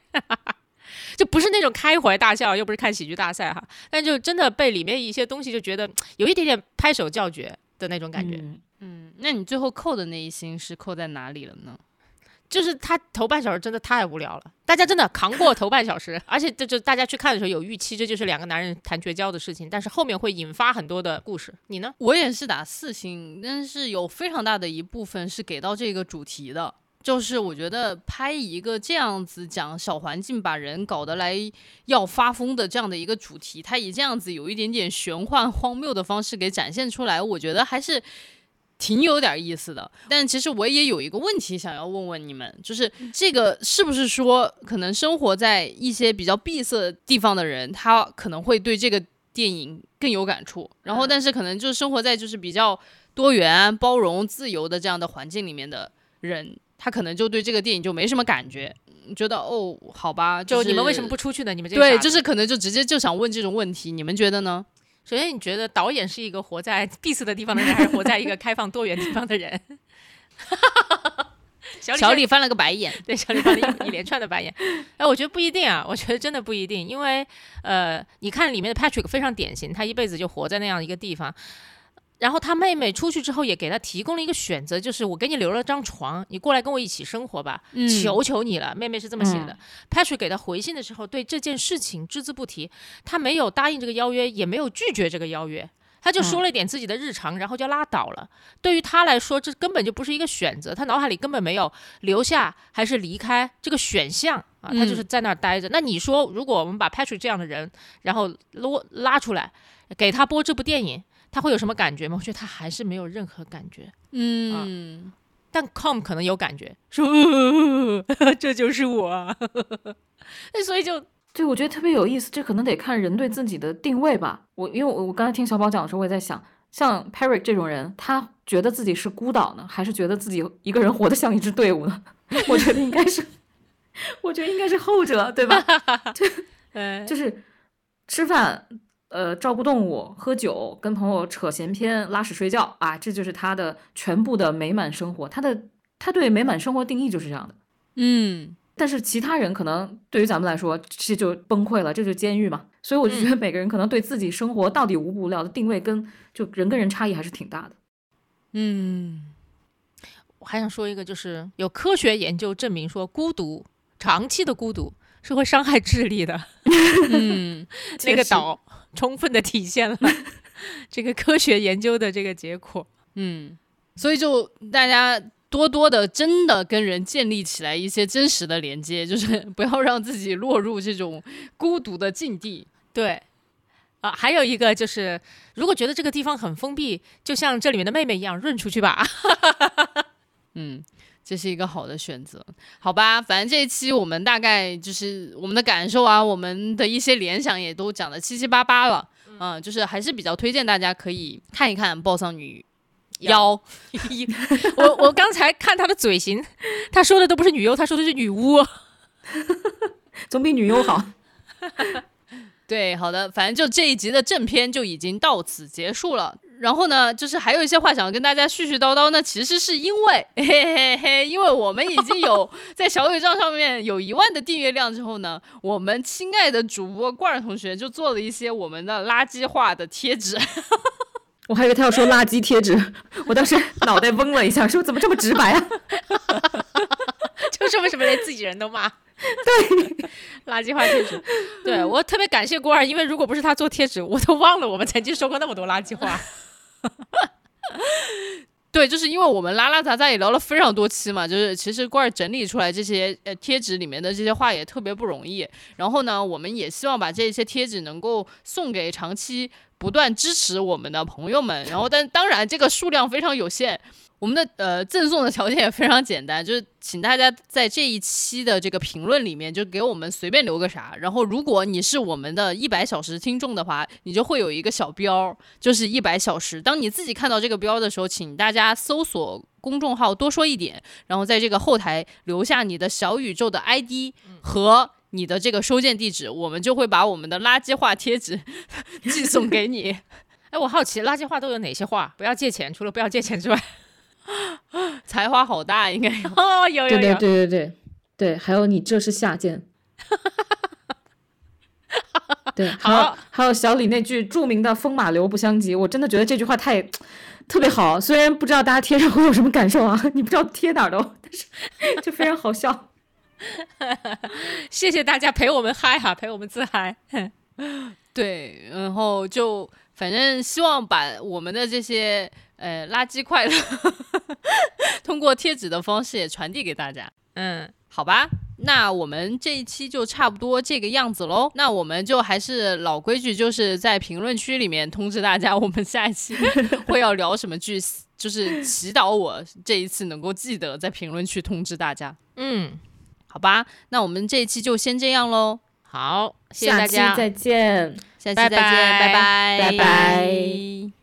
[SPEAKER 2] <laughs> 就不是那种开怀大笑，又不是看喜剧大赛哈。但就真的被里面一些东西就觉得有一点点拍手叫绝的那种感觉。
[SPEAKER 3] 嗯
[SPEAKER 1] 嗯，那你最后扣的那一星是扣在哪里了呢？
[SPEAKER 2] 就是他头半小时真的太无聊了，大家真的扛过头半小时，而且这就大家去看的时候有预期，这就是两个男人谈绝交的事情，但是后面会引发很多的故事。你呢？
[SPEAKER 1] 我也是打四星，但是有非常大的一部分是给到这个主题的，就是我觉得拍一个这样子讲小环境把人搞得来要发疯的这样的一个主题，他以这样子有一点点玄幻荒谬的方式给展现出来，我觉得还是。挺有点意思的，但其实我也有一个问题想要问问你们，就是这个是不是说，可能生活在一些比较闭塞地方的人，他可能会对这个电影更有感触，然后但是可能就是生活在就是比较多元、包容、自由的这样的环境里面的人，他可能就对这个电影就没什么感觉，觉得哦，好吧，
[SPEAKER 2] 就你们为什么不出去呢？你们这
[SPEAKER 1] 对，就是可能就直接就想问这种问题，你们觉得呢？
[SPEAKER 2] 首先，你觉得导演是一个活在 <laughs> 闭塞的地方的人，还是活在一个开放多元地方的人？<laughs>
[SPEAKER 1] 小李翻了个白眼，
[SPEAKER 2] 对，小李翻了一一连串的白眼。哎，我觉得不一定啊，我觉得真的不一定，因为呃，你看里面的 Patrick 非常典型，他一辈子就活在那样一个地方。然后他妹妹出去之后，也给他提供了一个选择，就是我给你留了张床，你过来跟我一起生活吧，求求你了。妹妹是这么写的。Patrick 给他回信的时候，对这件事情只字不提，他没有答应这个邀约，也没有拒绝这个邀约，他就说了一点自己的日常，然后就拉倒了。对于他来说，这根本就不是一个选择，他脑海里根本没有留下还是离开这个选项啊，他就是在那儿待着。那你说，如果我们把 Patrick 这样的人，然后拉拉出来，给他播这部电影？他会有什么感觉吗？我觉得他还是没有任何感觉。
[SPEAKER 1] 嗯，
[SPEAKER 2] 但 Com 可能有感觉，说 <laughs> 这就是我。<laughs> 那所以就
[SPEAKER 3] 对我觉得特别有意思。这可能得看人对自己的定位吧。我因为我我刚才听小宝讲的时候，我也在想，像 Perry 这种人，他觉得自己是孤岛呢，还是觉得自己一个人活得像一支队伍呢？<laughs> 我觉得应该是，我觉得应该是后者，对吧？
[SPEAKER 2] 对，
[SPEAKER 3] 就是吃饭。呃，照顾动物、喝酒、跟朋友扯闲篇、拉屎睡觉啊，这就是他的全部的美满生活。他的他对美满生活定义就是这样的。
[SPEAKER 1] 嗯，
[SPEAKER 3] 但是其他人可能对于咱们来说，这就崩溃了，这就监狱嘛。所以我就觉得每个人可能对自己生活到底无不无聊的定位，跟就人跟人差异还是挺大的。
[SPEAKER 2] 嗯，我还想说一个，就是有科学研究证明说，孤独长期的孤独是会伤害智力的。<laughs>
[SPEAKER 1] 嗯，
[SPEAKER 2] 那个岛。充分的体现了 <laughs> 这个科学研究的这个结果，
[SPEAKER 1] 嗯，所以就大家多多的真的跟人建立起来一些真实的连接，就是 <laughs> 不要让自己落入这种孤独的境地。
[SPEAKER 2] 对，啊，还有一个就是，如果觉得这个地方很封闭，就像这里面的妹妹一样，润出去吧。<laughs>
[SPEAKER 1] 嗯。这是一个好的选择，好吧？反正这一期我们大概就是我们的感受啊，我们的一些联想也都讲的七七八八了，嗯，就是还是比较推荐大家可以看一看《暴丧女妖》。<laughs>
[SPEAKER 2] 我我刚才看她的嘴型，她说的都不是女优，她说的是女巫，<laughs>
[SPEAKER 3] 总比女优好。
[SPEAKER 1] 对，好的，反正就这一集的正片就已经到此结束了。然后呢，就是还有一些话想要跟大家絮絮叨叨呢，其实是因为，<laughs> 嘿嘿嘿，因为我们已经有在小宇宙上面有一万的订阅量之后呢，我们亲爱的主播罐儿同学就做了一些我们的垃圾话的贴纸。<laughs>
[SPEAKER 3] 我还以为他要说垃圾贴纸，我当时脑袋嗡了一下，说怎么这么直白啊？<laughs>
[SPEAKER 2] 就是为什么连自己人都骂？
[SPEAKER 3] 对，
[SPEAKER 2] 垃圾话贴纸。对我特别感谢郭二，因为如果不是他做贴纸，我都忘了我们曾经说过那么多垃圾话。<laughs>
[SPEAKER 1] 对，就是因为我们拉拉杂杂也聊了非常多期嘛，就是其实罐儿整理出来这些呃贴纸里面的这些话也特别不容易。然后呢，我们也希望把这些贴纸能够送给长期不断支持我们的朋友们。然后，但当然这个数量非常有限。我们的呃赠送的条件也非常简单，就是请大家在这一期的这个评论里面就给我们随便留个啥，然后如果你是我们的一百小时听众的话，你就会有一个小标，就是一百小时。当你自己看到这个标的时候，请大家搜索公众号多说一点，然后在这个后台留下你的小宇宙的 ID 和你的这个收件地址，我们就会把我们的垃圾话贴纸 <laughs> 寄送给你。<laughs>
[SPEAKER 2] 哎，我好奇垃圾话都有哪些话？不要借钱，除了不要借钱之外。<laughs>
[SPEAKER 1] 才华好大，应该有
[SPEAKER 2] 哦，有有有，
[SPEAKER 3] 对对对对对对，还有你这是下贱，对，还有还有小李那句著名的“风马牛不相及”，我真的觉得这句话太特别好。虽然不知道大家贴上会有什么感受啊，你不知道贴哪儿的，但是就非常好笑。<laughs>
[SPEAKER 2] 谢谢大家陪我们嗨哈，陪我们自嗨。<laughs>
[SPEAKER 1] 对，然后就反正希望把我们的这些。呃，垃圾快乐，<laughs> 通过贴纸的方式也传递给大家。
[SPEAKER 2] 嗯，
[SPEAKER 1] 好吧，那我们这一期就差不多这个样子喽。那我们就还是老规矩，就是在评论区里面通知大家，我们下一期会要聊什么剧，就是祈祷我这一次能够记得在评论区通知大家。
[SPEAKER 2] 嗯，
[SPEAKER 1] 好吧，那我们这一期就先这样喽。
[SPEAKER 2] 好，谢谢大家，
[SPEAKER 3] 再见，
[SPEAKER 1] 下期再见，拜
[SPEAKER 3] 拜，拜拜。